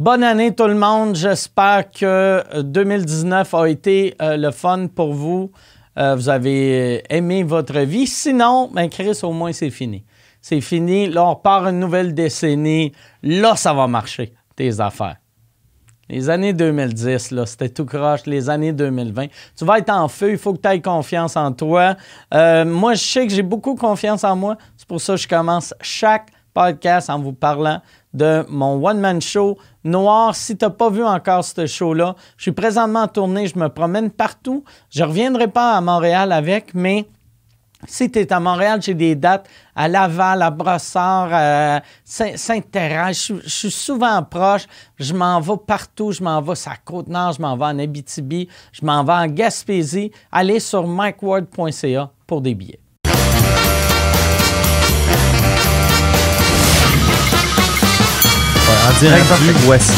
Bonne année tout le monde. J'espère que 2019 a été euh, le fun pour vous. Euh, vous avez aimé votre vie. Sinon, ben Chris, au moins c'est fini. C'est fini. Là, on repart une nouvelle décennie. Là, ça va marcher, tes affaires. Les années 2010, là, c'était tout croche. Les années 2020. Tu vas être en feu. Il faut que tu aies confiance en toi. Euh, moi, je sais que j'ai beaucoup confiance en moi. C'est pour ça que je commence chaque podcast en vous parlant de mon one-man show noir. Si tu n'as pas vu encore ce show-là, je suis présentement en tournée. Je me promène partout. Je ne reviendrai pas à Montréal avec, mais si tu es à Montréal, j'ai des dates à Laval, à Brossard, à Saint-Thérèse. Je, suis souvent proche. Je m'en vais partout. Je m'en vais la Côte-Nord, je m'en vais en Abitibi, je m'en vais en Gaspésie. Allez sur mikeward.ca pour des billets. En direct du voici.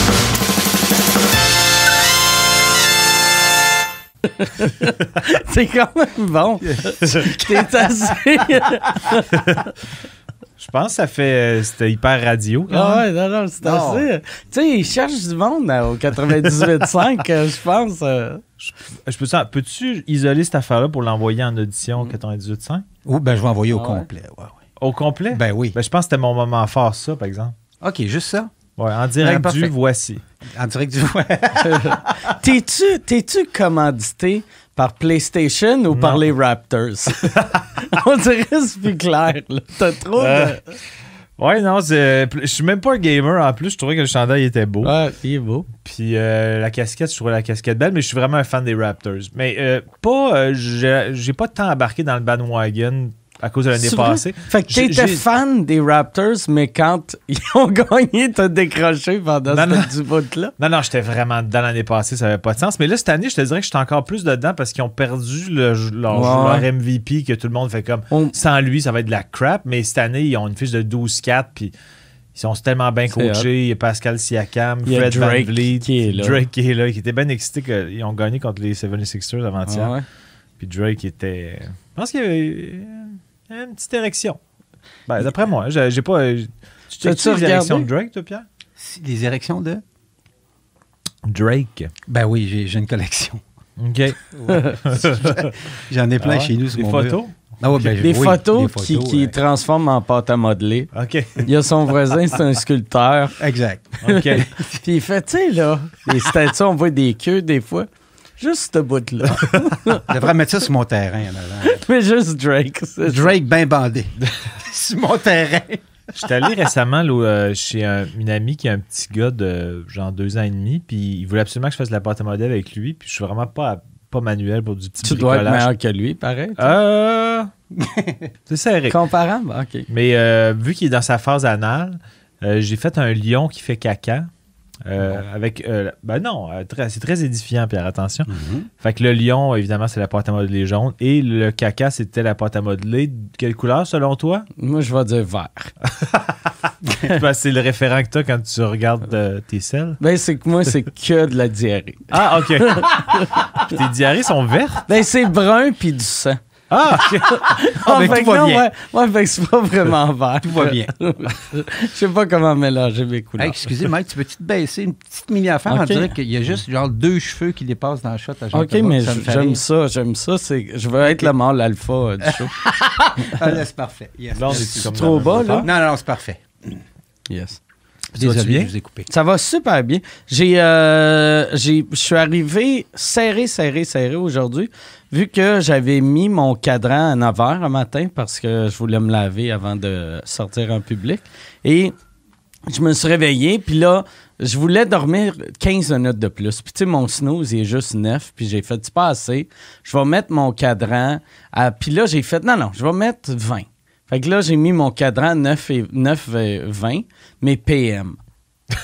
c'est quand même bon. T'es assez. Je pense que ça fait. Euh, c'était hyper radio. Ah ouais, non, non, c'est assez. Tu sais, ils cherchent du monde au 98.5, euh, je pense. Euh. Je, peux ça. Peux-tu isoler cette affaire-là pour l'envoyer en audition au 98.5? Ou ben je vais envoyer au ah complet. Ouais, Au complet? Ben oui. Ben, je pense que c'était mon moment fort, ça, par exemple. OK, juste ça? Ouais, en direct du Voici. En direct du Voici. T'es-tu, t'es-tu commandité par PlayStation ou par les Raptors? On dirait que c'est plus clair. T'as trop de... Euh, ouais, non, je suis même pas un gamer en plus. Je trouvais que le chandail était beau. Ouais, il est beau. Puis euh, la casquette, je trouvais la casquette belle, mais je suis vraiment un fan des Raptors. Mais euh, pas, j'ai pas tant embarqué dans le bandwagon à cause de l'année passée. Fait que t'étais fan des Raptors, mais quand ils ont gagné, t'as décroché pendant ce bout-là. Non, non, j'étais vraiment dedans l'année passée, ça avait pas de sens. Mais là, cette année, je te dirais que j'étais encore plus dedans parce qu'ils ont perdu le, leur, MVP, que tout le monde fait comme sans lui, ça va être de la crap. Mais cette année, ils ont une fiche de 12-4, puis ils sont tellement bien coachés. Il y a Pascal Siakam, Fred Drake Van Vliet, qui est là. Drake qui est là, qui était bien excité qu'ils ont gagné contre les 76ers avant-hier. Puis Drake était. Je pense qu'il y avait une petite érection. Ben, d'après moi, j'ai pas. Euh, tu as les érections de Drake, toi, Pierre? Les érections de? Drake. Ben oui, j'ai une collection. OK. J'en ai plein ah chez nous sur des photos? Ah ben, des, photos qui, qui transforment en pâte à modeler. OK. Il y a son voisin, c'est un sculpteur. Exact. OK. Puis il fait, tu sais, là, les statues, on voit des queues des fois. Juste ce bout-là. Je devrais mettre ça sur mon terrain en avant. Mais juste Drake. Drake bien bandé. sur mon terrain. J'étais allé récemment euh, chez une amie qui a un petit gars de genre deux ans et demi, puis il voulait absolument que je fasse la pâte à modèle avec lui, puis je suis vraiment pas, pas manuel pour du petit Tu dois être meilleur que lui, pareil. Euh... c'est serré. Comparable, OK. Mais euh, vu qu'il est dans sa phase anale, euh, j'ai fait un lion qui fait caca. Euh, avec, euh, ben non, euh, c'est très édifiant, Pierre, attention. Mhm. Fait que le lion, évidemment, c'est la pâte à modeler jaune. Et le caca, c'était la pâte à modeler. Quelle couleur, selon toi? Moi, je vais dire vert. ben, c'est le référent que tu as quand tu regardes tes selles? Ben, c'est que moi, c'est que de la diarrhée. Ah, OK. tes diarrhées sont vertes? Ben, c'est brun puis du sang. Ah, ok. ah, ben, tout va bien. Ouais, ouais c'est pas vraiment vert. tout va bien. Je sais pas comment mélanger mes couleurs. excusez, Mike, tu peux-tu te baisser une petite mini-affaire? On dirait qu'il y a juste genre deux cheveux qui dépassent dans le shot. À OK, mais j'aime ça, j'aime ça. Je veux être le mâle alpha euh, du show. ah, c'est parfait. C'est trop bas, là? Non, non, c'est parfait. Yes. Désolé, je vous ai coupé. Ça va super bien. J'ai, euh, je suis arrivé serré, serré, serré aujourd'hui, vu que j'avais mis mon cadran à 9 h un matin parce que je voulais me laver avant de sortir en public. Et je me suis réveillé, puis là, je voulais dormir 15 minutes de plus. Puis tu sais, mon snooze, il est juste 9, puis j'ai fait, c'est pas assez. Je vais mettre mon cadran. À... Puis là, j'ai fait, non, non, je vais mettre 20. Fait que là, j'ai mis mon cadran 9 et, 9 20, mais PM. puis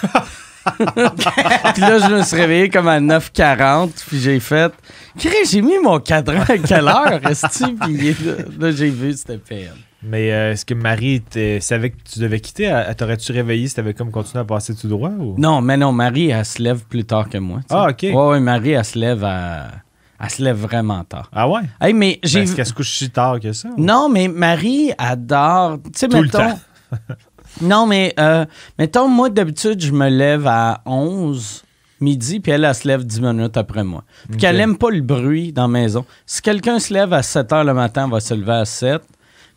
là, je me suis réveillé comme à 9h40, puis j'ai fait j'ai mis mon cadran à quelle heure, est-ce Puis là, j'ai vu, c'était PM. Mais euh, est-ce que Marie savait que tu devais quitter? T'aurais-tu réveillé si t'avais comme continué à passer tout droit? Ou? Non, mais non, Marie, elle se lève plus tard que moi. Ah, OK. Ouais, ouais, Marie, elle se lève à elle se lève vraiment tard. Ah ouais? Hey, mais j'ai... Ben, est-ce qu'elle se couche si tard que ça? Non, mais Marie adore... Tu sais, mettons... Non, mais euh, mettons, moi, d'habitude, je me lève à 11 midi, puis elle, elle se lève 10 minutes après moi. Puis qu'elle aime pas le bruit dans la maison. Si quelqu'un se lève à 7 heures le matin, elle va se lever à 7.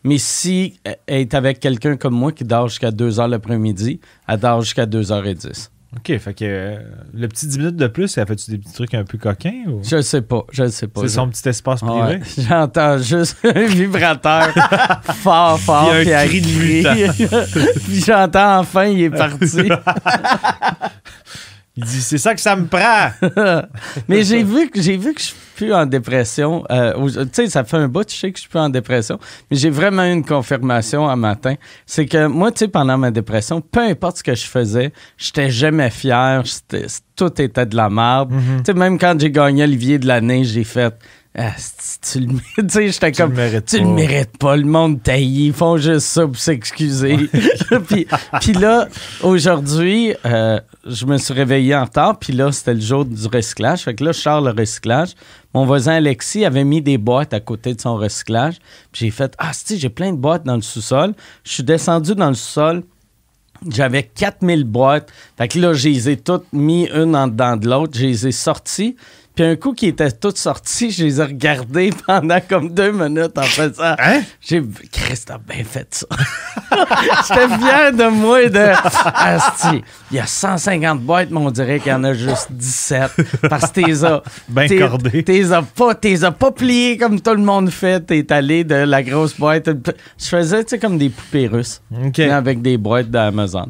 Mais si elle est avec quelqu'un comme moi qui dort jusqu'à 2 heures l'après-midi, elle dort jusqu'à 2h10. OK, fait que euh, le petit 10 minutes de plus, ça fait-tu des petits trucs un peu coquins? Ou... Je sais pas, je sais pas. C'est son petit espace privé? Ouais, J'entends juste un vibrateur fort, fort. Il y a un cri de elle puis j'entends enfin, il est parti. Il dit, c'est ça que ça me prend! Mais j'ai vu que j'ai vu que je suis plus en dépression. Euh, tu sais, ça fait un bout, je sais que je suis plus en dépression. Mais j'ai vraiment eu une confirmation un matin. C'est que moi, tu sais, pendant ma dépression, peu importe ce que je faisais, j'étais jamais fier. Tout était de la merde. Mm-hmm. Tu sais, même quand j'ai gagné Olivier de l'année, j'ai fait. Ah, tu le mérites. Tu sais, j'étais comme. le tu pas. le mérites pas. Le monde taillit. Ils font juste ça pour s'excuser. puis, puis là, aujourd'hui, euh, je me suis réveillé en retard. Puis là, c'était le jour du recyclage. Fait que là, je sors le recyclage. Mon voisin Alexis avait mis des boîtes à côté de son recyclage. Puis j'ai fait Ah, si, j'ai plein de boîtes dans le sous-sol. Je suis descendu dans le sous-sol. J'avais 4000 boîtes. Fait que là, je les ai toutes mis une en dedans de l'autre. Je les ai sorties. Puis un coup qui étaient toutes sorties, je les ai regardées pendant comme deux minutes en faisant. Hein? J'ai Christ a bien fait ça. J'étais fier de moi et de Asti. Il y a 150 boîtes, mais on dirait qu'il y en a juste 17. Parce que t'es as. Ben cordé. T'es as pas, t'es as pas plié comme tout le monde fait. T'es allé de la grosse boîte. Je faisais, tu sais, comme des poupées russes. OK. mais Avec des boîtes d'Amazon.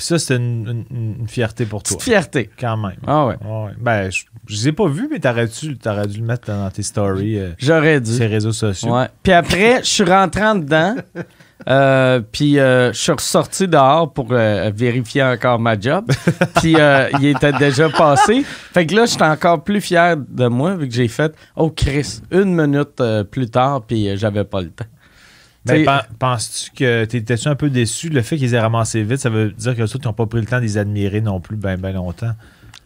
Puis ça, c'est une, une- une fierté pour toi. Petite fierté. Quand même. Ah ouais. Ouais. Ben, je, je les ai pas vus, mais t'aurais-tu t'aurais dû le mettre dans tes stories, euh, J'aurais dû. ces réseaux sociaux. Ouais. Puis après, je suis rentré en dedans. euh, puis euh, je suis ressorti dehors pour euh, vérifier encore ma job. puis euh, il était déjà passé. Fait que là, j'étais encore plus fier de moi vu que j'ai fait Oh Chris, une minute plus tard, puis j'avais pas le temps. Ben, T'sais- pen- penses-tu que t'étais-tu un peu déçu? Le fait qu'ils aient ramassé vite, ça veut dire que autres, ils n'ont pas pris le temps de les admirer non plus ben, ben longtemps.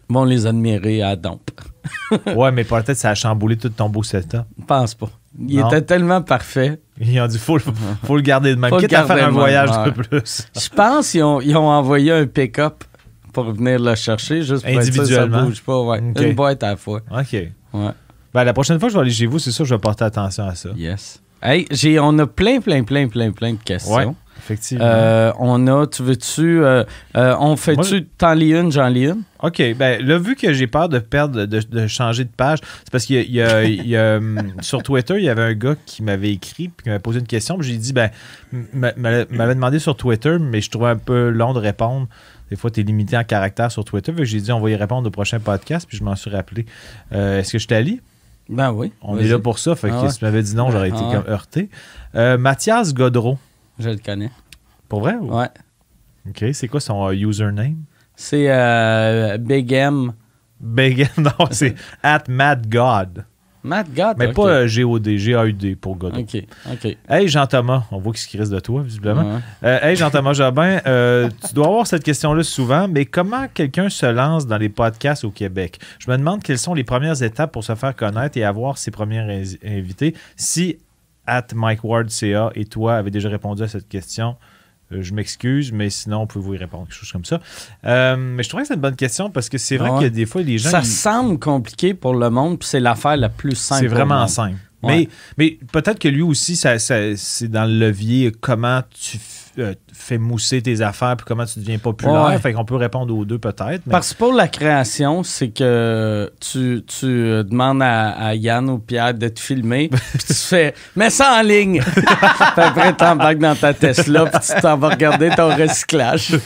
Bon, les admirer à dompe. ouais, mais peut-être ça a chamboulé tout ton beau setup. Je pense pas. Il Non? était tellement parfait. Ils ont dit, faut, faut le garder de même. Faut Quitte à faire un voyage de plus. Je pense qu'ils ont, ils ont envoyé un pick-up pour venir le chercher, juste pour être sûr ça Individuellement? bouge pas. Ouais. Une boîte à la fois. OK. Ouais. Ben, la prochaine fois que je vais aller chez vous, c'est sûr que je vais porter attention à ça. Yes. Hey, j'ai, on a plein, plein, plein, plein, plein de questions. Ouais, effectivement. Euh, on a, tu veux-tu, euh, euh, on fait-tu Moi, t'en lis une, j'en lis une? OK. Ben, là, vu que j'ai peur de perdre, de, de changer de page, c'est parce qu'il y a, il y a- il y a, hum, sur Twitter, il y avait un gars qui m'avait écrit puis qui m'avait posé une question. puis J'ai dit, ben, m'avait demandé sur Twitter, mais je trouvais un peu long de répondre. Des fois, tu es limité en caractère sur Twitter. Que j'ai dit, on va y répondre au prochain podcast, puis je m'en suis rappelé. Est-ce que je t'allie? Ben oui. On est là pour ça. Fait que Ah ouais. si tu m'avais dit non, j'aurais été Ah ouais. comme heurté. Euh, Mathias Godreau. Je le connais. Pour vrai? ou- Ouais. OK. C'est quoi son euh, username? C'est euh, Big M. Big non, c'est at MadGod. Matt God. Mais pas euh, G-O-D, G-A-U-D pour Godreau. OK, OK. Hey Jean-Thomas, on voit qu'il se reste de toi, visiblement. Ouais. Euh, hey Jean-Thomas Jobin, euh, tu dois avoir cette question-là souvent, mais comment quelqu'un se lance dans les podcasts au Québec? Je me demande quelles sont les premières étapes pour se faire connaître et avoir ses premiers in- invités. Si at MikeWardCA et toi avez déjà répondu à cette question, je m'excuse, mais sinon, pouvez-vous y répondre, quelque chose comme ça. Euh, mais je trouvais que c'est une bonne question parce que c'est vrai Ouais. que des fois, les gens. Ça ils- semble compliqué pour le monde, puis c'est l'affaire la plus simple. C'est vraiment simple. Ouais. Mais, mais peut-être que lui aussi, ça, ça- c'est dans le levier comment tu f- euh, fais mousser tes affaires puis comment tu deviens populaire. Ouais. Fait qu'on peut répondre aux deux peut-être. mais- Parce que pour la création, c'est que tu, tu euh, demandes à, à Yann ou Pierre de te filmer, puis tu fais « mets ça en ligne! » Puis après, t'embarques dans ta Tesla, puis tu t'en vas regarder ton recyclage.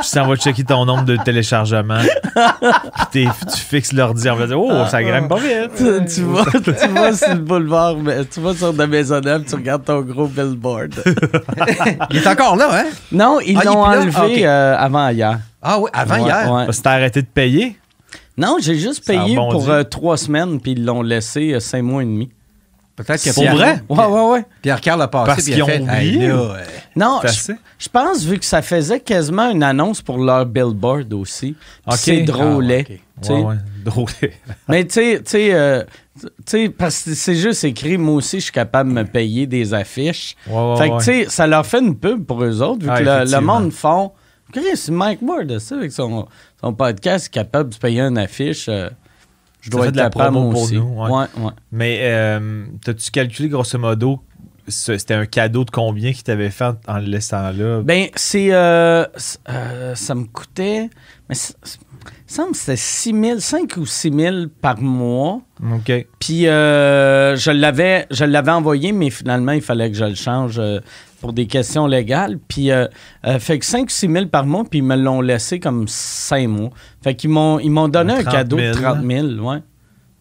Puis t'en vas checker ton nombre de téléchargements. puis t'es- tu fixes l'ordi. On va dire Oh, ça grimpe pas vite. tu, tu vas, tu vas sur le boulevard, mais tu vas sur de Maisonneuve, tu regardes ton gros billboard. Il est encore là, hein? Non, ils Ah, l'ont enlevé Ah, euh, avant hier. Ah oui, avant Ouais, hier? ouais. Parce que t'as arrêté de payer? Non, j'ai juste Ça payé pour euh, trois semaines, puis ils l'ont laissé euh, cinq mois et demi. Peut-être que Pour Pierre, vrai? Ouais, ouais, ouais. Pierre-Carl a passé. Parce puis qu'ils ont fait, oublié, Hey, là, ou- euh, Non, je, je pense, vu que ça faisait quasiment une annonce pour leur billboard aussi. puis Ok. C'est drôlet. Ah, ok. tu sais. Ouais, ouais. Drôle. Mais tu sais, tu sais, euh, tu sais, parce que c'est juste écrit, moi aussi, je suis capable de me payer des affiches. Ouais, ouais, fait que, ouais. tu sais, ça leur fait une pub pour eux autres, vu Ah, que le- le, effectivement. monde font. Chris, Mike Ward, ça, avec son, son podcast, est capable de se payer une affiche. euh, je Ça dois fait être de la promo pour aussi. nous, ouais. ouais, ouais. Mais euh, t'as-tu calculé grosso modo, c'était un cadeau de combien qu'il t'avait fait en le laissant là? Ben, c'est. euh, euh, ça me coûtait. Mais me semble que c'était 6 000, 5 ou 6 000 par mois. OK. Puis euh, je l'avais je l'avais envoyé, mais finalement, il fallait que je le change euh, pour des questions légales. Puis, euh, euh, fait que 5 ou 6 000 par mois, puis ils me l'ont laissé comme 5 mois. Fait qu'ils m'ont, ils m'ont donné un 30 cadeau 000, de 30 000, ouais.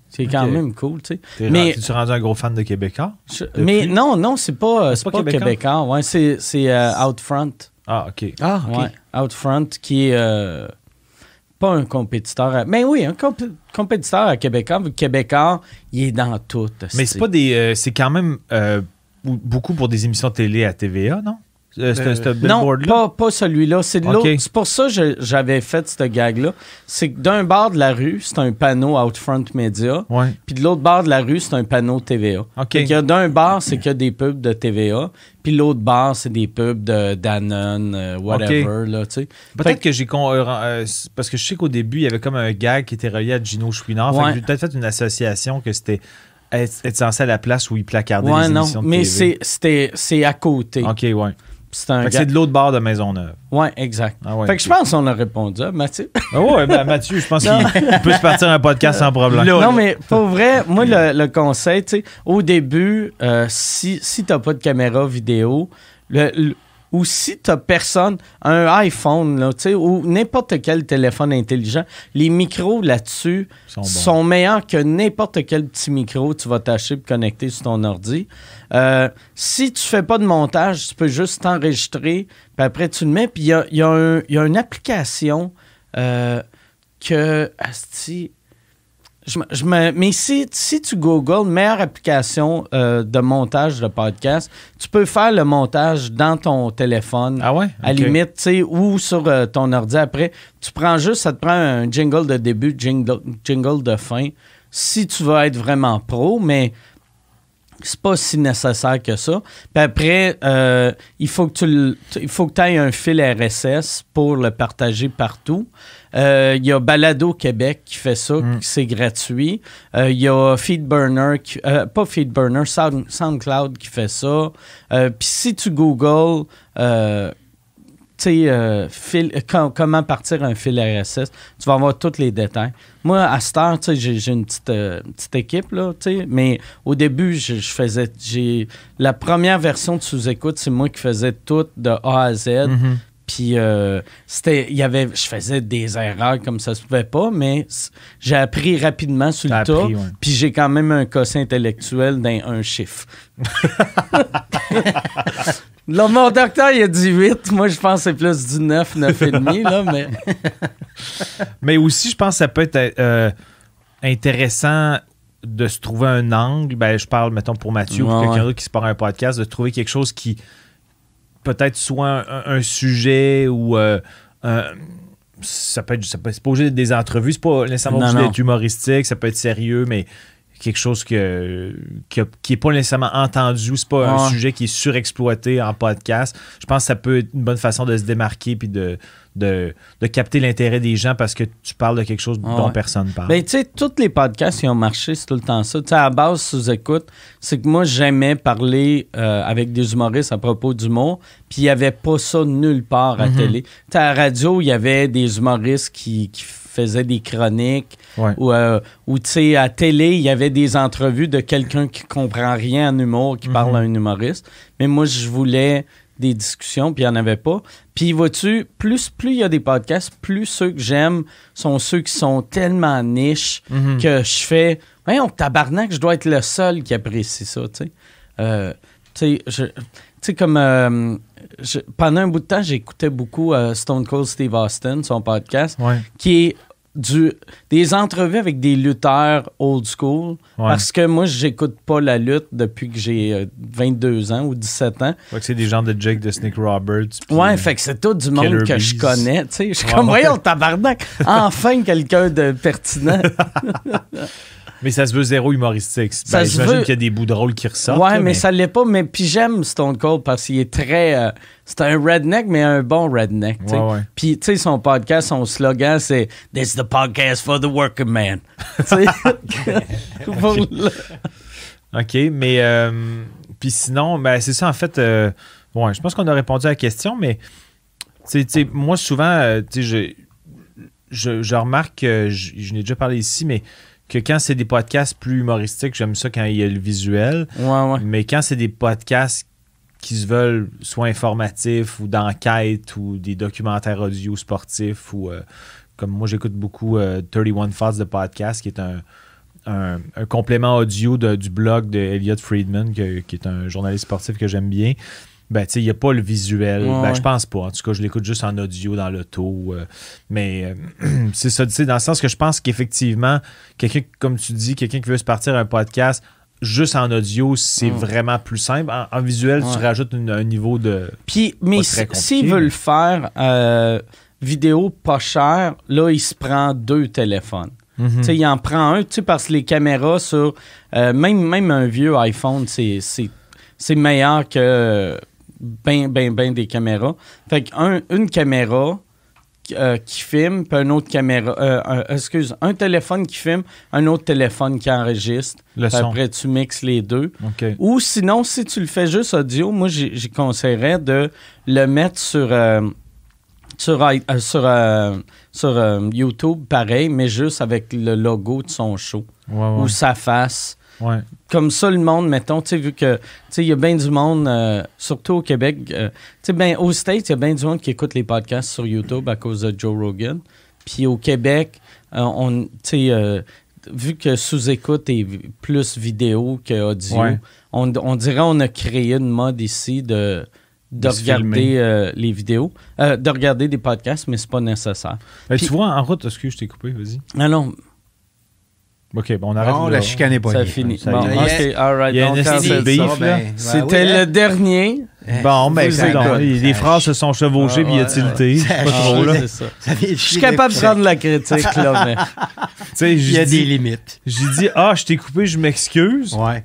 C'est quand même cool, tu sais. T'es Mais, rendu, tu rendu un gros fan de Québécois? je- mais non, non, c'est pas, c'est pas pas, Québécois? québécois. Ouais, c'est, c'est euh, Outfront. Ah, OK. Ah, OK. Ouais, Outfront, qui est euh, pas un compétiteur. à- mais oui, un compé- compétiteur à Québécois. vu que Québécois, il est dans tout. Mais c'est pas des. euh, c'est quand même euh, beaucoup pour des émissions télé à TVA, non? Euh, Euh, Non, pas, pas celui-là. C'est. C'est pour ça que je- j'avais fait ce gag-là. C'est que d'un bord de la rue, c'est un panneau Outfront Media. Ouais. Puis de l'autre bord de la rue, c'est un panneau TVA. OK. Fait qu'il y a d'un bar, c'est que des pubs de TVA. Puis l'autre bar, c'est des pubs de Danone, euh, whatever. Là, tu sais. Fait Peut-être que j'ai. con- euh, euh, parce que je sais qu'au début, il y avait comme un gag qui était relié à Gino Chouinard. Fait que Ouais. j'ai peut-être fait une association que c'était être, être censé à la place où il placardait Ouais, les non. émissions de Mais c'est, c'était, c'est à côté. OK, ouais. C'est un Fait que gag- c'est de l'autre bord de Maisonneuve. Ouais, exact. Ah ouais, fait que je pense qu'on a répondu à Mathieu? Ah ouais, ben, Mathieu, je pense qu'il peut se partir un podcast sans problème. non, mais pour vrai, moi, le, le conseil, tu sais, au début, euh, si, si tu n'as pas de caméra vidéo, le, le- ou si tu personne, un iPhone, là, ou n'importe quel téléphone intelligent, les micros là-dessus Sont meilleurs que n'importe quel petit micro que tu vas t'acheter pour connecter sur ton ordi. Euh, si tu fais pas de montage, tu peux juste t'enregistrer, puis après tu le mets, puis il y a, y a y a une application euh, que... asti, je, me- je me- mais si, si tu googles meilleure application euh, de montage de podcast, tu peux faire le montage dans ton téléphone. Ah ouais? À limite, tu sais, ou sur euh, ton ordi après. Tu prends juste, ça te prend un jingle de début, jingle, jingle de fin. Si tu veux être vraiment pro, mais c'est pas si nécessaire que ça. Puis après, euh, il faut que tu le- tu- il faut que aies un fil RSS pour le partager partout. Euh, Il y a Balado Québec qui fait ça, Mm. c'est gratuit. Euh, Il y a Feedburner, qui- pas Feedburner, Sound, SoundCloud qui fait ça. Puis si tu googles euh, tu sais, euh, fil- com- comment partir un fil RSS, tu vas avoir tous les détails. Moi, à cette heure, tu sais, j'ai une petite, euh, petite équipe, là, tu sais, mais au début, je, je faisais, j'ai, la première version de sous-écoute, c'est moi qui faisais tout de A à Z. Mhm. Puis euh, c'était, il y avait, je faisais des erreurs comme ça se pouvait pas, mais j'ai appris rapidement sur le tas. ouais. Puis j'ai quand même un quotient intellectuel d'un un chiffre. Là, mon docteur, il a dit 8. Moi, je pense que c'est plus du 9, 9,5, là, mais... Mais aussi, je pense que ça peut être euh, intéressant de se trouver un angle. Ben, je parle, mettons, pour Mathieu ou pour Ouais, quelqu'un ouais. d'autre qui se part un podcast, de trouver quelque chose qui peut-être soit un, un sujet ou euh, un- ça peut être, ça peut, c'est pas obligé d'être des entrevues, c'est pas nécessairement Non, obligé d'être humoristique, ça peut être sérieux, mais quelque chose que, que- qui est pas nécessairement entendu, c'est pas un sujet qui est surexploité en podcast. Je pense que ça peut être une bonne façon de se démarquer puis de, de, de capter l'intérêt des gens parce que tu parles de quelque chose Ah dont ouais. personne parle. Ben, tu sais, tous les podcasts qui ont marché, c'est tout le temps ça. Tu sais, à la base, sous-écoute, c'est que moi, j'aimais parler euh, avec des humoristes à propos d'humour, puis il n'y avait pas ça nulle part à Mhm. télé. Tu sais, à la radio, il y avait des humoristes qui, qui faisaient des chroniques, Ouais. ou, euh, ou tu sais, à télé, il y avait des entrevues de quelqu'un qui comprend rien en humour, qui parle Mhm. à un humoriste. Mais moi, je voulais des discussions, puis il n'y en avait pas. Puis, vois-tu, plus plus il y a des podcasts, plus ceux que j'aime sont ceux qui sont tellement niches Mhm. que je fais, voyons, tabarnak, je dois être le seul qui apprécie ça, tu sais. Euh, tu sais, je- tu sais, comme euh, je- pendant un bout de temps, j'écoutais beaucoup euh, Stone Cold Steve Austin, son podcast, Ouais. qui est du, des entrevues avec des lutteurs old school. Parce que moi, j'écoute pas la lutte depuis que j'ai 22 euh, ans ou 17 ans. Fait que c'est des gens de Jake, de Snake Roberts. Ouais, fait que c'est tout du monde que je connais. Je suis comme, voyons, tabarnak, enfin quelqu'un de pertinent. Mais ça se veut zéro humoristique. Ben, J'imagine qu'il y a des bouts drôles qui ressortent. Ouais, mais... ça l'est pas. Mais puis j'aime Stone Cold parce qu'il est très. Euh, c'est un redneck, mais un bon redneck. Puis tu sais, son podcast, son slogan, c'est This is the podcast for the working man. OK, mais. Euh, puis sinon, ben, c'est ça, en fait. Euh, ouais, je pense qu'on a répondu à la question, mais. Moi, souvent, sais, je, je, remarque, je, je n'ai déjà parlé ici, mais que quand c'est des podcasts plus humoristiques, j'aime ça quand il y a le visuel. Mais quand c'est des podcasts qui se veulent soit informatifs ou d'enquête ou des documentaires audio sportifs ou euh, comme moi j'écoute beaucoup 31 euh, Thoughts de podcast qui est un, complément audio du blog de Elliot Friedman qui est un journaliste sportif que j'aime bien ben, tu sais, il n'y a pas le visuel. ben, je pense pas. En tout cas, je l'écoute juste en audio dans l'auto. Euh, mais euh, c'est ça, tu sais, dans le sens que je pense qu'effectivement, quelqu'un, comme tu dis, quelqu'un qui veut se partir un podcast juste en audio, c'est vraiment plus simple. En, visuel, tu rajoutes un niveau de. Puis, mais s'il veut le faire euh, vidéo pas cher, là, il se prend deux téléphones. Mhm. Sais, Il en prend un, parce que les caméras sur. même, même un vieux iPhone, c'est meilleur que bien, bien, bien des caméras. Fait qu'une une caméra euh, qui filme, puis un autre caméra. Euh, excuse, un téléphone qui filme, un autre téléphone qui enregistre. Après, tu mixes les deux. Ou sinon, si tu le fais juste audio, moi, j'y conseillerais de le mettre sur. Euh, sur, sur, YouTube, pareil, mais juste avec le logo de son show. Ou sa face. Comme ça, le monde, mettons, tu sais, vu que, tu sais, il y a bien du monde, euh, surtout au Québec, euh, tu sais, ben, aux States, il y a bien du monde qui écoute les podcasts sur YouTube à cause de Joe Rogan. Puis au Québec, euh, on, tu sais, vu que sous-écoute est plus vidéo qu'audio, on, on dirait on a créé une mode ici de de, regarder les vidéos, de regarder des podcasts, mais c'est pas nécessaire. Ben, tu vois, en route, est-ce que je t'ai coupé, vas-y. Ah non, OK, bon, on arrête. Non, la chicane est pas Ça finit. Bon, OK, all right. Il y a une beef, là. C'était le dernier. Bon, ben, c'est Les phrases se sont chevauchées puis il y a tilté. C'est pas trop, là. Je suis capable de prendre la critique, là, mais. Il y a des limites. J'ai dit, ah, je t'ai coupé, je m'excuse. Ouais.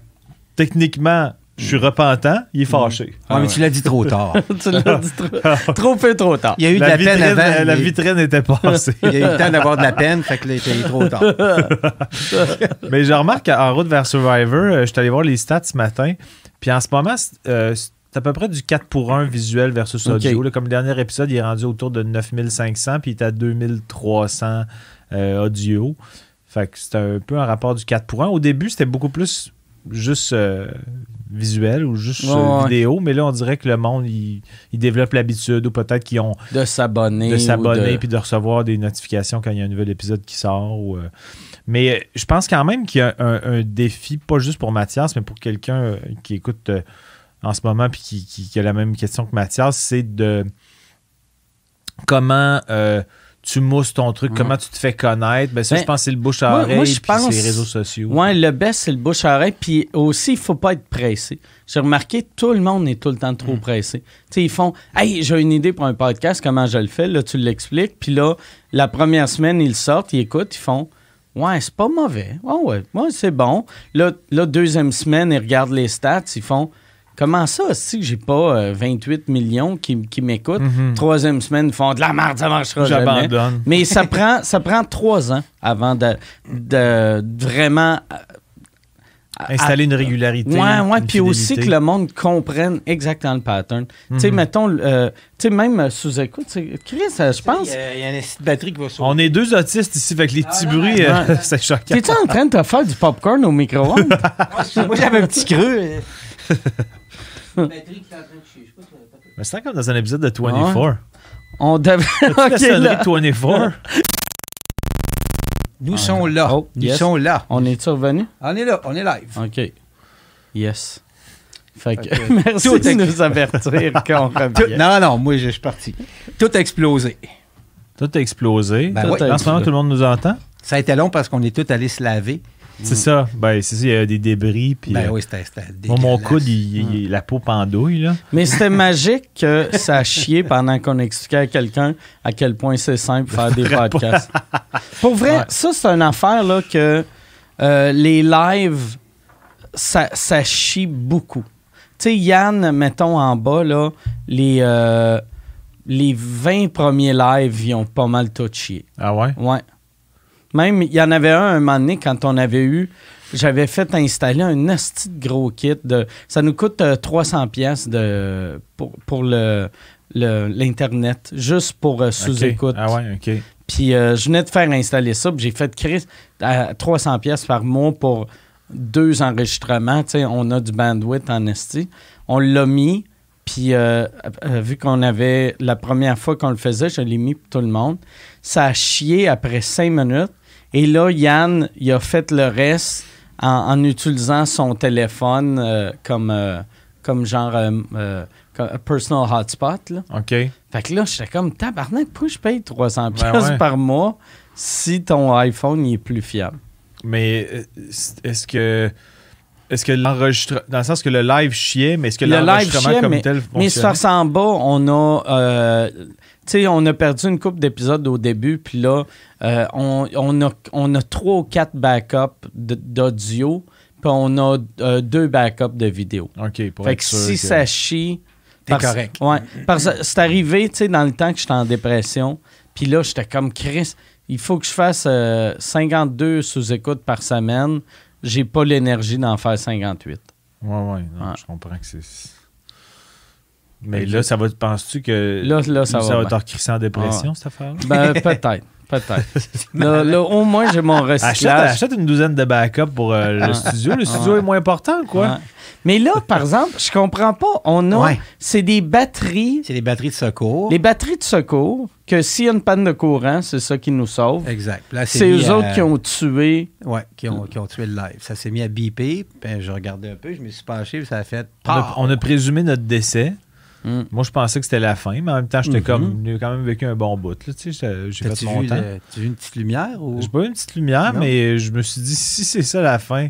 Techniquement, je suis repentant, il est fâché. Ah, mais tu l'as dit trop tard. tu l'as dit trop, trop peu trop tard. Il y a eu de la, peine avant. La vitrine était passée. il y a eu le temps d'avoir de la peine, fait que là, il était trop tard. mais je remarque qu'en route vers Survivor, euh, je suis allé voir les stats ce matin. Puis en ce moment, euh, c'est à peu près du 4 pour 1 visuel versus audio. comme le dernier épisode, il est rendu autour de 9500, puis il est à 2300 euh, audio. Fait que c'est un peu un rapport du 4 pour 1. Au début, c'était beaucoup plus juste visuel ou juste vidéo, mais là, on dirait que le monde, il, développe l'habitude ou peut-être qu'ils ont. De s'abonner. De s'abonner puis de recevoir des notifications quand il y a un nouvel épisode qui sort. Ou, euh. Mais euh, je pense quand même qu'il y a un, défi, pas juste pour Mathias, mais pour quelqu'un euh, qui écoute en ce moment puis qui, a la même question que Mathias, c'est de comment tu mousses ton truc, comment tu te fais connaître? Ben ça, je ben, pense que c'est le bouche à oreille, puis c'est les réseaux sociaux. Oui, le best, c'est le bouche à oreille. Puis aussi, il faut pas être pressé. J'ai remarqué, tout le monde est tout le temps trop mm. pressé. Tu sais, ils font « Hey, j'ai une idée pour un podcast, comment je le fais? » Là, tu l'expliques. Puis là, la première semaine, ils sortent, ils écoutent, ils font « Ouais, c'est pas mauvais. ouais, ouais, c'est bon. Là, là, deuxième semaine, ils regardent les stats, ils font « Comment ça, si j'ai pas 28 euh, millions qui, m'écoutent, mhm. troisième semaine, ils font de la merde, ça marchera jamais. Mais ça prend, ça prend trois ans avant de, de vraiment euh, Installer une régularité. Ouais, ouais, puis aussi que le monde comprenne exactement le pattern. Tu sais, mhm. mettons, euh, tu sais, même sous écoute, Chris, je pense. Il y, a une batterie qui va sauter. On est deux autistes ici, avec les petits ah, bruits, c'est choquant. T'es-tu en train de te faire du popcorn au micro-ondes? Moi, j'avais un petit creux. Mais c'est comme dans un épisode de 24. On devait. okay, la sonnerie de 24. Nous sommes là. Oh, Nous sommes là. On est-tu revenu? On est là. On est live. OK. Yes. Fait que, merci de nous avertir quand on revient. non, non, moi, je suis parti. Tout a explosé. Tout a explosé. Ben Tout ouais. a- en ce moment, tout le monde nous entend? Ça a été long parce qu'on est tous allés se laver. C'est ça. Ben, c'est ça, il y a des débris. Puis, Ben euh, oui, c'était c'était moi, mon coude, il, il- la peau pendouille, là. Mais c'était magique que ça a chié pendant qu'on expliquait à quelqu'un à quel point c'est simple de faire des podcasts. Pour vrai, Ouais. ça, c'est une affaire là, que euh, les lives, ça, ça chie beaucoup. Tu sais, Yann, mettons en bas, là, les, euh, les 20 premiers lives, ils ont pas mal tout chié. Ah ouais? Ouais. Même, il y en avait un un moment donné quand on avait eu. J'avais fait installer un asti de gros kit. De, ça nous coûte euh, 300 pièces de pour, pour le le- l'Internet, juste pour euh, sous-écoute. Ah ouais, OK. Puis euh, je venais de faire installer ça, puis j'ai fait Chris à 300 pièces par mois pour deux enregistrements. Tu sais, on a du bandwidth en esti. On l'a mis, puis euh, euh, vu qu'on avait la première fois qu'on le faisait, je l'ai mis pour tout le monde. Ça a chié après cinq minutes. Et là, Yann, il a fait le reste en, en utilisant son téléphone euh, comme, euh, comme genre euh, euh, comme personal hotspot. Là. OK. Fait que là, j'étais comme, tabarnak, pourquoi je paye 300 Ben ouais. par mois si ton iPhone il est plus fiable? Mais est-ce que. Est-ce que l'enregistrement. Dans le sens que le live chiait, mais est-ce que Le live l'enregistrement comme mais, tel mais fonctionnait? faire ça en bas, on a, euh, sais, on a perdu une couple d'épisodes au début, puis là, euh, on, on a, on a trois ou quatre backups d'audio, puis on a euh, deux backups de vidéo. OK, pour Fait être que sûr si que- ça chie. T'es correct. Ouais. Parce que c'est arrivé, tu sais, dans le temps que j'étais en dépression. Puis là, j'étais comme Chris, il faut que je fasse euh, 52 sous-écoutes par semaine. J'ai pas l'énergie d'en faire 58. Ouais, ouais, non, Ouais. je comprends que c'est. Mais là, ça va. Penses-tu que. Là, là, ça va va bien. te recrisser en dépression, cette affaire-là? Ben, peut-être. Peut-être. là, là, au moins, j'ai mon Achète, recyclage. achète une douzaine de backups pour euh, le Ah. studio. Le studio Ouais. est moins important, quoi? Ouais. Mais là, par exemple, je comprends pas. On a. Ouais. C'est des batteries. C'est les batteries de secours. Les batteries de secours, que s'il y a une panne de courant, c'est ça qui nous sauve. Exact. C'est eux à- autres qui ont tué. Ouais, qui ont, qui ont tué le live. Ça s'est mis à biper. Puis je regardais un peu, je me suis penché, puis ça a fait. On a, Pow! on a présumé notre décès. Mm. Moi, je pensais que c'était la fin, mais en même temps, j'étais Mhm. comme. J'ai quand même vécu un bon bout. Là, tu sais, j'ai- fait mon vu, temps. le- t'as vu une petite lumière ou? J'ai pas eu une petite lumière, Non. mais je me suis dit, si c'est ça la fin,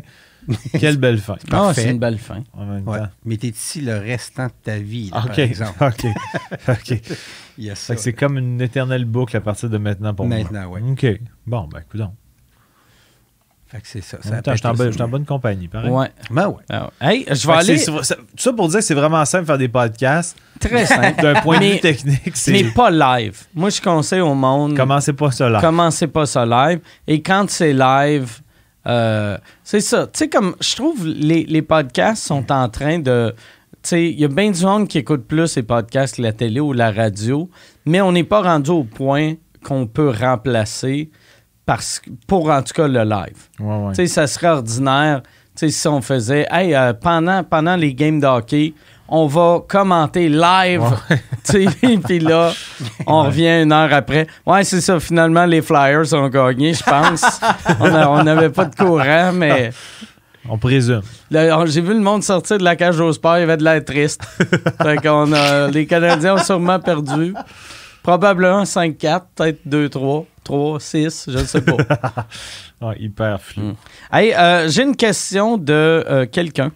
quelle belle fin. Parfait. c'est une belle fin. En même Ouais. temps. Mais t'es ici le restant de ta vie, là, OK. par exemple. OK. OK. Il y a Fait ça. que c'est comme une éternelle boucle à partir de maintenant pour Maintenant, moi. ouais. OK. Bon, ben, écoute Fait que c'est ça. Je suis en, bonne- en compagnie, pareil. Ouais. Ben ouais. Ah ouais. Hey, je vais aller ça- Tout ça pour dire que c'est vraiment simple de faire des podcasts. très simple. D'un point de vue technique, c'est. mais pas live. Moi, je conseille au monde, Commencez pas ça là. commencez pas ça live. Et quand c'est live, euh, c'est ça. Tu sais, comme je trouve les, les podcasts sont en train de. Tu sais, il y a bien du monde qui écoute plus les podcasts que la télé ou la radio, mais on n'est pas rendu au point qu'on peut remplacer parce, pour en tout cas le live. Ouais, ouais. Tu sais, ça serait ordinaire tu sais, si on faisait, hey, euh, pendant, pendant les games de hockey, on va commenter live. Tu sais, Puis là, on revient une heure après. Ouais, c'est ça. Finalement, les Flyers ont gagné, je pense. on n'avait pas de courant, mais On présume. j'ai vu le monde sortir de la cage au sport. Il y avait de l'air triste. fait qu'on a, les Canadiens ont sûrement perdu. Probablement 5-4, peut-être 2-3, 3-6, je ne sais pas. Ouais, hyper flou. Mm. Hey, euh, j'ai une question de euh, quelqu'un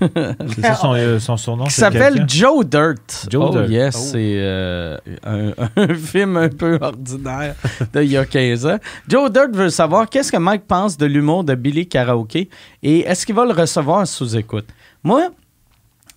C'est ça son, euh, son surnom? qui s'appelle? Joe Dirt. Joe oh, Dirt. yes, Oh. c'est euh, un, un film un peu ordinaire d'il y a 15 ans. Joe Dirt veut savoir qu'est-ce que Mike pense de l'humour de Billy Karaoke et est-ce qu'il va le recevoir sous écoute. Moi,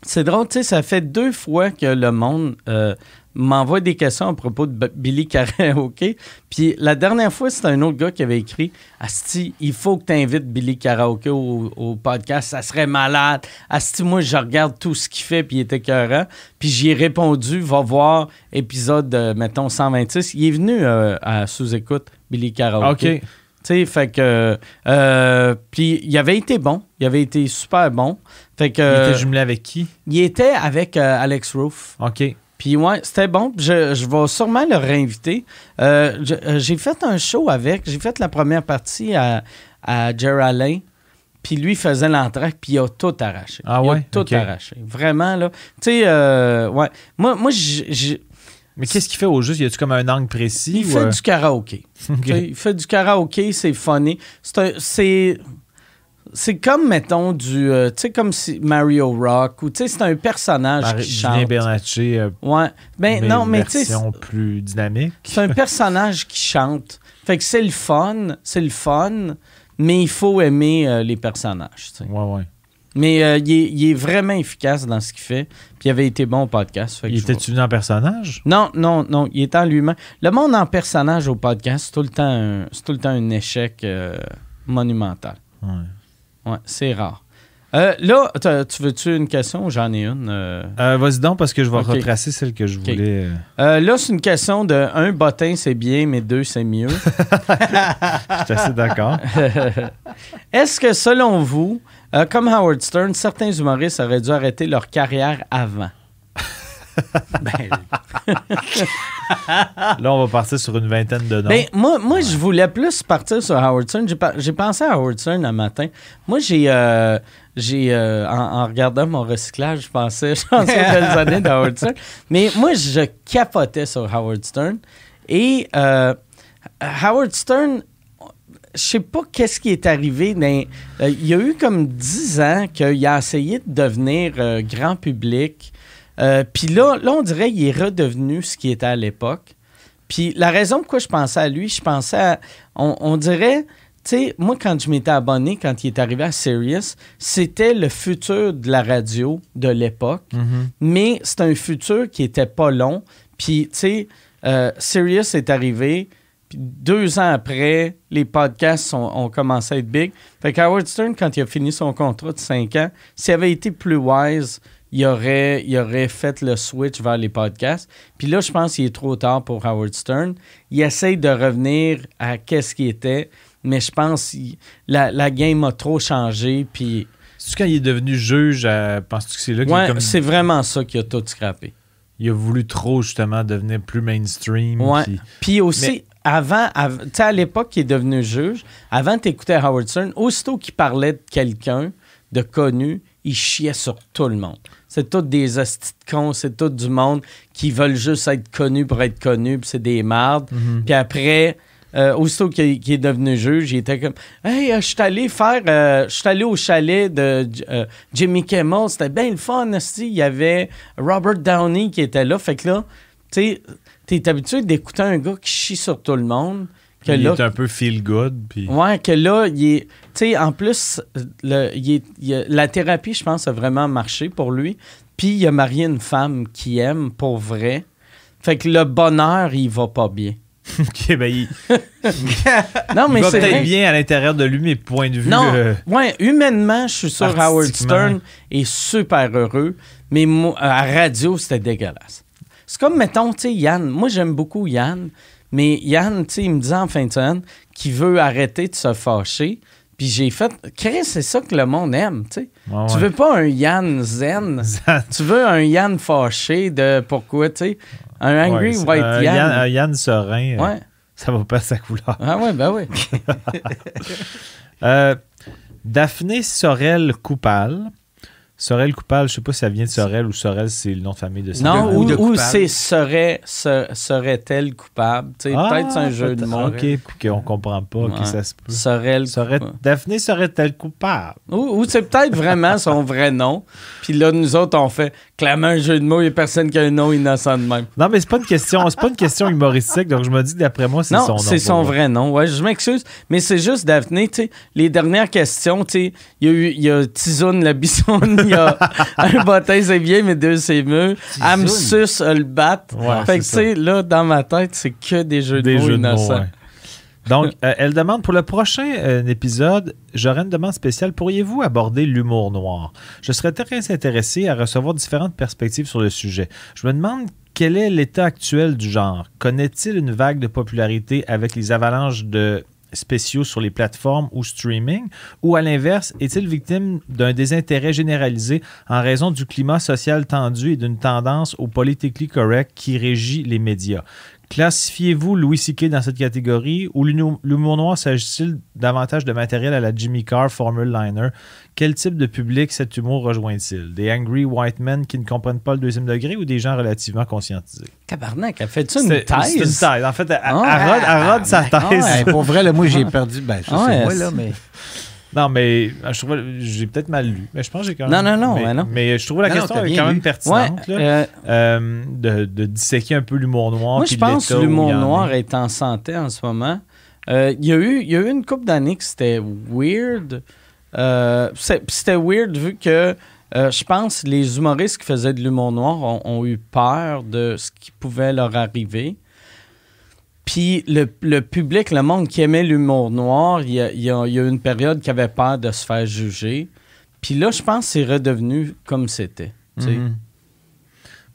c'est drôle, tu sais, ça fait deux fois que le monde euh, m'envoie des questions à propos de Billy Karaoke. Puis la dernière fois, c'était un autre gars qui avait écrit Asti, il faut que tu invites Billy Karaoke au, au podcast, ça serait malade. Asti, moi, je regarde tout ce qu'il fait, puis il était écœurant. Puis j'y ai répondu Va voir épisode, euh, mettons, 126. Il est venu euh, à sous-écoute, Billy Karaoke. OK. Tu sais, fait que. euh, puis il avait été bon. Il avait été super bon. Fait que. Il était jumelé avec qui? Il était avec euh, Alex Roof. OK. Puis ouais, c'était bon. Je, je vais sûrement le réinviter. Euh, euh, j'ai fait un show avec. J'ai fait la première partie à, à Jerry Alain. Puis lui faisait l'entrée, puis il a tout arraché. Ah il a ouais? tout Ok. arraché. Vraiment, là. Tu sais, euh, ouais. Moi, moi j- j- Mais qu'est-ce qu'il fait au juste? Y a-tu comme un angle précis? Il fait du karaoké. Il fait du karaoké, c'est funny. C'est c'est comme, mettons, du. Euh, tu sais, comme si Mario Rock, ou tu sais, c'est un personnage qui chante. Bernatchez. Euh, ouais. Ben, non, mais tu sais. plus dynamique. C'est un personnage qui chante. Fait que c'est le fun, c'est le fun, mais il faut aimer euh, les personnages. Ouais, ouais. Mais il, est, vraiment efficace dans ce qu'il fait. Puis il avait été bon au podcast. il était-tu en personnage? Non, non, non. Il était en lui-même. Le monde en personnage au podcast, c'est tout le temps un, tout le temps un échec monumental. Ouais. Ouais, c'est rare. Euh, là, tu veux-tu une question? J'en ai une. Euh... euh vas-y donc, parce que je vais retracer celle que je voulais. Là, c'est une question de un bottin, c'est bien, mais deux, c'est mieux. je suis assez d'accord. Est-ce que, selon vous, comme Howard Stern, certains humoristes auraient dû arrêter leur carrière avant? Ben, Là, on va partir sur une vingtaine de noms. Ben, moi, moi je voulais plus partir sur Howard Stern. J'ai, pensé à Howard Stern un matin. Moi, j'ai. Euh, j'ai euh, en, regardant mon recyclage, je pensais, je pensais aux belles années de Howard Stern. Mais moi, je capotais sur Howard Stern. Et euh, Howard Stern, je sais pas qu'est-ce qui est arrivé. Mais, il y a eu comme dix ans qu'il a essayé de devenir grand public. Euh, puis là, là, on dirait qu'il est redevenu ce qu'il était à l'époque. Puis la raison pourquoi je pensais à lui, je pensais à. On, dirait. Tu sais, moi, quand je m'étais abonné, quand il est arrivé à Sirius, c'était le futur de la radio de l'époque. Mm-hmm. Mais c'est un futur qui était pas long. Puis, tu sais, euh, Sirius est arrivé. Puis deux ans après, les podcasts ont commencé à être big. Fait qu'Howard Stern, quand il a fini son contrat de cinq ans, s'il avait été plus wise, il aurait, il aurait fait le switch vers les podcasts. Puis là, je pense qu'il est trop tard pour Howard Stern. Il essaye de revenir à qu'est-ce qu'il était, mais je pense que la, la game a trop changé. Puis. C'est quand il est devenu juge, euh, penses-tu que c'est là qu'il ouais, c'est vraiment ça qui a tout scrappé. Il a voulu trop, justement, devenir plus mainstream. Ouais. Puis, aussi, avant, tu sais, à l'époque qu'il est devenu juge, avant d'écouter Howard Stern, aussitôt qu'il parlait de quelqu'un de connu, il chiait sur tout le monde. C'est tous des hosties de cons, c'est tout du monde qui veulent juste être connus pour être connus, puis c'est des mardes. Mhm. Puis après, euh, aussitôt qu'il est devenu juge, il était comme Hey, euh, je suis allé faire, euh, je suis allé au chalet de Jimmy Kimmel, c'était bien le fun, il y avait Robert Downey qui était là. Fait que là, tu sais, t'es habitué d'écouter un gars qui chie sur tout le monde il est un peu feel good. Puis... Ouais, que là, il est. Tu sais, en plus, le, la thérapie, je pense, a vraiment marché pour lui. Puis il a marié une femme qui aime pour vrai. Fait que le bonheur, il va pas bien. ok, ben il. non, mais il va peut-être bien à l'intérieur de lui, mais point de vue. Non, ouais, humainement, je suis sûr Howard Stern est super heureux, mais à radio, c'était dégueulasse. C'est comme, mettons, tu sais, Yann. Moi, j'aime beaucoup Yann, mais Yann, tu sais, il me disait en fin de semaine qu'il veut arrêter de se fâcher. Puis j'ai fait, Chris, c'est ça que le monde aime, tu sais. tu veux pas un Yann zen? tu veux un Yann fâché de pourquoi, tu sais? Un angry white Yann. Un Yann serein. Euh, ouais. Ça va pas sa couleur. Ah ouais, ben oui. euh, Daphné Sorel Coupal Sorel coupable, je sais pas si ça vient de Sorel ou Sorel, c'est le nom de famille de Non, ou, c'est serait, serait-elle coupable. Ah, peut-être c'est un jeu de mots. OK, qu'on comprend pas, que ça se peut. Sorel. Serait, Daphné serait-elle coupable? Ou, c'est peut-être vraiment son vrai nom. Puis là, nous autres, on fait clairement un jeu de mots, il n'y a personne qui a un nom innocent de même. Non, mais c'est pas une question, c'est pas une question humoristique, donc je me dis d'après moi, c'est son nom. c'est son vrai nom. Ouais, je m'excuse, mais c'est juste Daphné, tu sais, les dernières questions, tu sais, il y a eu, il y a Tizoun la bisonne il y a un bottin, c'est bien, mais deux, c'est mieux. Amsus le bat. fait que, tu sais, là, dans ma tête, c'est que des jeux de mots innocents. Donc, euh, elle demande pour le prochain euh, épisode, j'aurais une demande spéciale. Pourriez-vous aborder l'humour noir? Je serais très intéressé à recevoir différentes perspectives sur le sujet. Je me demande quel est l'état actuel du genre? Connaît-il une vague de popularité avec les avalanches de spéciaux sur les plateformes ou streaming, ou à l'inverse, est-il victime d'un désintérêt généralisé en raison du climat social tendu et d'une tendance au politically correct qui régit les médias? Classifiez-vous Louis C.K. dans cette catégorie ou l'humour noir s'agit-il davantage de matériel à la Jimmy Carr Formula Liner? Quel type de public cet humour rejoint-il? Des angry white men qui ne comprennent pas le deuxième degré ou des gens relativement conscientisés? Tabarnak, elle fait-tu une thèse? C'est une thèse? En fait, elle, rode, sa thèse. pour vrai, moi, j'ai perdu. Ben, ça, c'est moi, là, mais... Non, mais euh, je trouve j'ai peut-être mal lu. Mais je pense que j'ai quand même. Non, non, non. Mais, mais je trouve la question quand même pertinente. Euh, euh, de, de, disséquer un peu l'humour noir. Moi, je pense que l'humour noir est en santé en ce moment. Il y, a eu, y a eu une couple d'années que c'était weird. c'était weird vu que je pense que les humoristes qui faisaient de l'humour noir ont, ont, eu peur de ce qui pouvait leur arriver. Puis le, public, le monde qui aimait l'humour noir, il y, a, y a, une période qui avait peur de se faire juger. Puis là, je pense que c'est redevenu comme c'était. Mhm.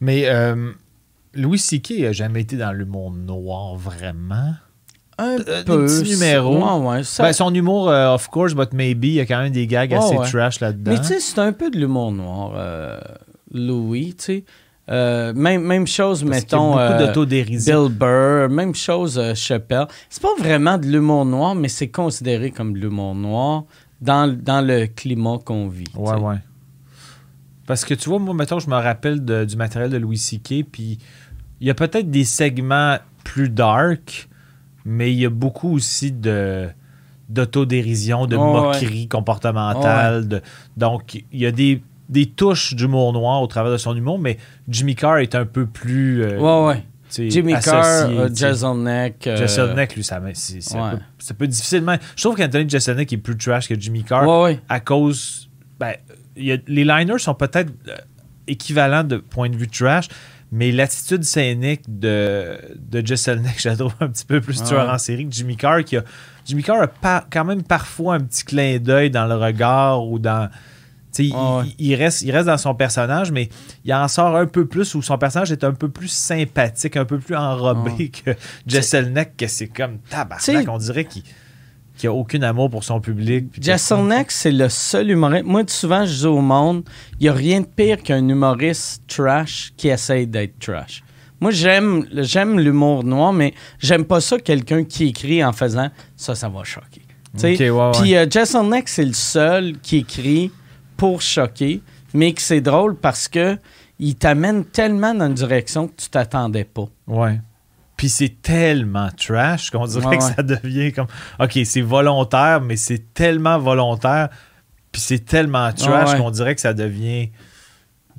Mais euh, Louis C.K. n'a jamais été dans l'humour noir vraiment? Un euh, peu. Petit numéro. Ouais, ben, son humour, euh, of course, but maybe, il y a quand même des gags assez trash là-dedans. Mais tu sais, c'est un peu de l'humour noir, Louis, tu sais. Euh, même, même chose, mettons. beaucoup euh, d'autodérision. Bill Burr, même chose, euh, Chappelle. C'est pas vraiment de l'humour noir, mais c'est considéré comme de l'humour noir dans, dans le climat qu'on vit. Ouais, ouais. Parce que tu vois, moi, mettons, je me rappelle du matériel de Louis C.K., puis il y a peut-être des segments plus dark, mais il y a beaucoup aussi de d'autodérision, de moquerie comportementale. donc, il y a des des touches d'humour noir au travers de son humour, mais Jimmy Carr est un peu plus. Euh, ouais, ouais. Jimmy Carr, uh, Jeselnik. Euh... Jeselnik, lui, ça, c'est, un, peu, difficilement. Je trouve qu'Anthony Jeselnik est plus trash que Jimmy Carr ouais, à cause. Ben, y a, les liners sont peut-être euh, équivalents de point de vue trash, mais l'attitude scénique de, de Jeselnik, je la trouve un petit peu plus tueur en série que Jimmy Carr. Qui a, Jimmy Carr a quand même parfois un petit clin d'œil dans le regard ou dans il, reste, il reste dans son personnage, mais il en sort un peu plus où son personnage est un peu plus sympathique, un peu plus enrobé que Jesselneck, que c'est comme tabarnak. On dirait qu'il n'y a aucun amour pour son public. Jesselneck, c'est le seul humoriste. Moi, souvent, je dis au monde, il n'y a rien de pire qu'un humoriste trash qui essaye d'être trash. Moi, j'aime, j'aime l'humour noir, mais j'aime pas ça quelqu'un qui écrit en faisant ça, ça va choquer. Puis euh, c'est le seul qui écrit pour choquer, mais que c'est drôle parce que il t'amène tellement dans une direction que tu t'attendais pas. Ouais. Puis c'est tellement trash qu'on dirait que ça devient comme OK, c'est volontaire, mais c'est tellement volontaire, puis c'est tellement trash qu'on dirait que ça devient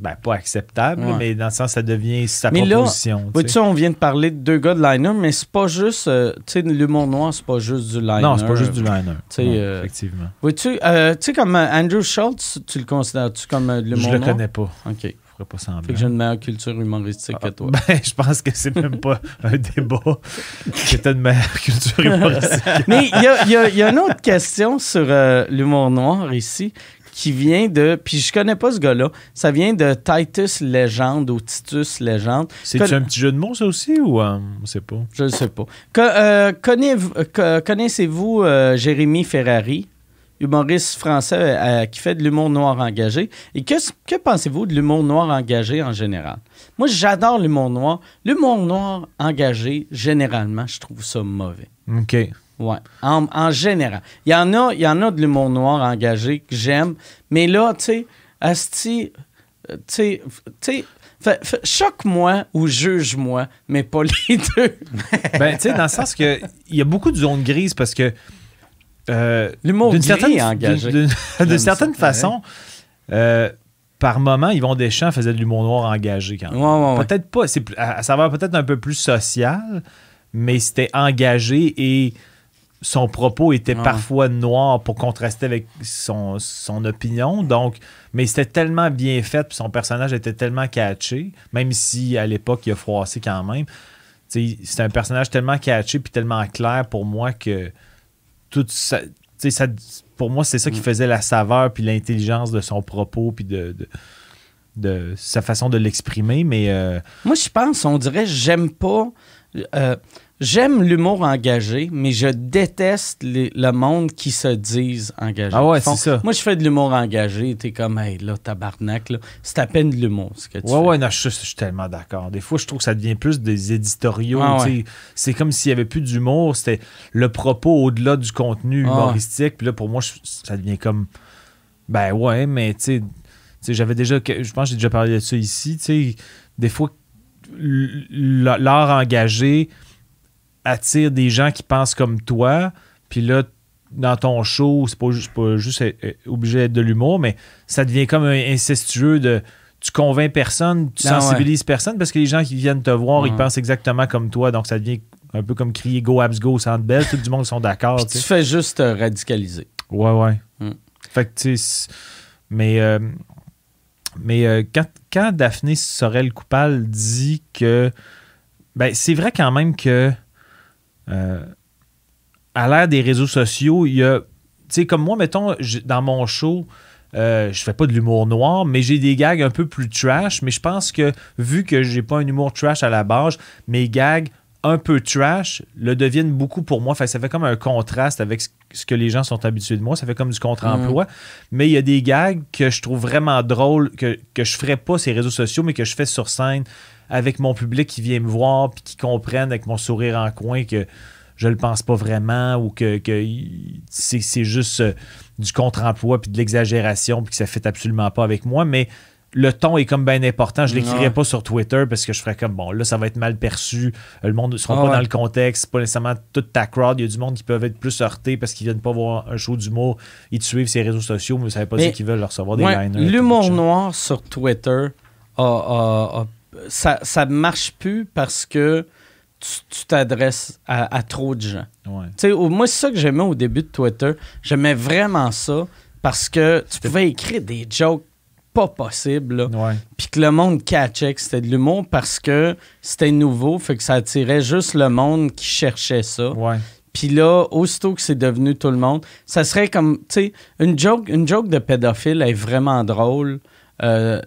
ben, pas acceptable, mais dans le sens, ça devient sa mais proposition. Là, tu on vient de parler de deux gars de liner, mais c'est pas juste. Euh, tu sais, l'humour noir, c'est pas juste du liner. Non, c'est pas juste du liner. Euh, effectivement. tu euh, sais, comme Andrew Schultz, tu le considères-tu comme de l'humour noir? Je le connais pas. OK. Pas semblant. Fait que j'ai une meilleure culture humoristique que toi. Ben, je pense que c'est même pas un débat que tu une meilleure culture humoristique. mais il y a, y a, une autre question sur l'humour noir ici qui vient de. Puis je connais pas ce gars-là. Ça vient de Titus Legend ou Titus Legend. C'est un petit jeu de mots, ça aussi, ou euh, on sait pas? Je ne sais pas. Euh, connaissez-vous euh, Jérémy Ferrari? humoriste français qui fait de l'humour noir engagé? Et que, que pensez-vous de l'humour noir engagé en général? Moi, j'adore l'humour noir. L'humour noir engagé, généralement, je trouve ça mauvais. OK. Oui, en, général. Il y en a, il y en a de l'humour noir engagé que j'aime, mais là, tu sais, Asti, euh, tu sais, choque-moi ou juge-moi, mais pas les deux. ben, tu sais, dans le sens que il y a beaucoup de zones grises parce que. Euh, l'humour gris certaine, engagé. De, certaine façon, euh, par moment, Yvon Deschamps faisait de l'humour noir engagé quand même. Ouais, ouais, peut-être pas. Ça va peut-être un peu plus social, mais c'était engagé et son propos était parfois noir pour contraster avec son, son opinion. Donc, mais c'était tellement bien fait, puis son personnage était tellement catché, même si à l'époque il a froissé quand même. C'est un personnage tellement catché puis tellement clair pour moi que tout ça, ça pour moi, c'est ça qui mm. faisait la saveur puis l'intelligence de son propos puis de, de, sa façon de l'exprimer. Mais euh, moi, je pense, on dirait, j'aime pas. Euh, J'aime l'humour engagé, mais je déteste le monde qui se disent engagés. Ah ouais, c'est ça. Moi, je fais de l'humour engagé. T'es comme, hey, là, tabarnak, là. C'est à peine de l'humour, ce que tu ouais, Ouais, non, je, suis tellement d'accord. Des fois, je trouve que ça devient plus des éditoriaux. Ah c'est comme s'il n'y avait plus d'humour. C'était le propos au-delà du contenu ah humoristique. Puis là, pour moi, ça devient comme, ben ouais, mais tu sais, j'avais déjà, je pense que j'ai déjà parlé de ça ici. Tu sais, des fois, l'art engagé attire des gens qui pensent comme toi, puis là, dans ton show, c'est pas, juste, pas juste obligé d'être de l'humour, mais ça devient comme un incestueux de tu convaincs personne, tu ah sensibilises personne parce que les gens qui viennent te voir, ils pensent exactement comme toi, donc ça devient un peu comme crier Go Abs Go Centre Bell, tout le monde sont d'accord. Tu fais juste te radicaliser. Ouais, ouais. Hmm. Fait que tu sais, mais, euh, mais euh, quand, quand Daphné Sorel Coupal dit que. Ben, c'est vrai quand même que euh, à l'ère des réseaux sociaux, il y a. Tu sais, comme moi, mettons, dans mon show, euh, je fais pas de l'humour noir, mais j'ai des gags un peu plus trash. Mais je pense que vu que j'ai pas un humour trash à la base, mes gags un peu trash le deviennent beaucoup pour moi. ça fait comme un contraste avec ce que les gens sont habitués de moi. Ça fait comme du contre-emploi. Mm. Mais il y a des gags que je trouve vraiment drôles, que, que je ferais pas ces réseaux sociaux, mais que je fais sur scène avec mon public qui vient me voir puis qui comprennent avec mon sourire en coin que je le pense pas vraiment ou que, c'est juste euh, du contre-emploi puis de l'exagération puis que ça fait absolument pas avec moi. Mais le ton est comme bien important. Je l'écrirais pas sur Twitter parce que je ferais comme bon, là, ça va être mal perçu. Le monde ne sera ah pas dans le contexte. pas nécessairement toute ta crowd. Il y a du monde qui peuvent être plus heurtés parce qu'ils viennent pas voir un show d'humour. Ils te suivent ses réseaux sociaux, mais ça veut pas dire qu'ils veulent recevoir des liners. L'humour noir sur Twitter a ça, ça marche plus parce que tu t'adresses à, trop de gens. moi, c'est ça que j'aimais au début de Twitter. J'aimais vraiment ça parce que tu pouvais écrire des jokes pas possibles. Puis que le monde catchait que c'était de l'humour parce que c'était nouveau, fait que ça attirait juste le monde qui cherchait ça. Puis là, aussitôt que c'est devenu tout le monde, ça serait comme, tu sais, une joke, une joke de pédophile est vraiment drôle. Euh,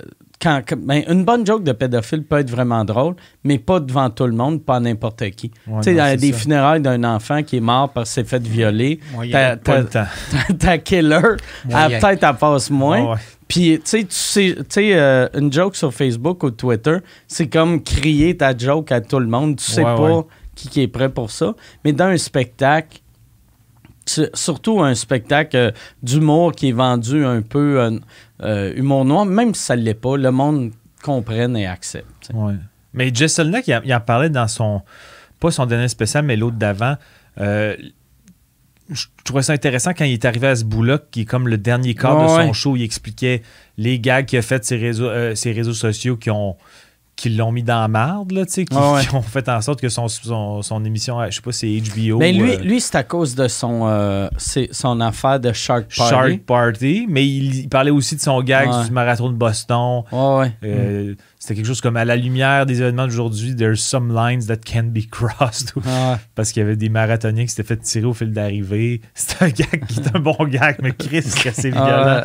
ben, une bonne joke de pédophile peut être vraiment drôle, mais pas devant tout le monde, pas n'importe qui. tu sais, des funérailles d'un enfant qui est mort parce qu'il s'est fait violer, ta, killer, peut-être elle passe moins. Puis, tu sais, euh, une joke sur Facebook ou Twitter, c'est comme crier ta joke à tout le monde. Tu sais pas qui, est prêt pour ça. Mais dans un spectacle, surtout un spectacle euh, d'humour qui est vendu un peu euh, euh, humour noir, même si ça ne l'est pas, le monde comprenne et accepte. Mais Jason il, il, en parlait dans son, pas son dernier spécial, mais l'autre d'avant. je trouvais ça intéressant quand il est arrivé à ce bout-là, qui est comme le dernier quart de son show. Il expliquait les gags qu'il a fait ses réseaux, ses réseaux sociaux qui ont qui l'ont mis dans la marde, là, qui, ah qui, ont fait en sorte que son, son, émission, je sais pas, c'est HBO. Mais lui, euh, lui c'est à cause de son, euh, son affaire de Shark Party. Shark Party, mais il, parlait aussi de son gag du marathon de Boston. Euh, mm. C'était quelque chose comme à la lumière des événements d'aujourd'hui, there's some lines that can be crossed. Parce qu'il y avait des marathoniens qui s'étaient fait tirer au fil d'arrivée. C'était un gag qui est un bon gag, mais Chris, c'est assez violent.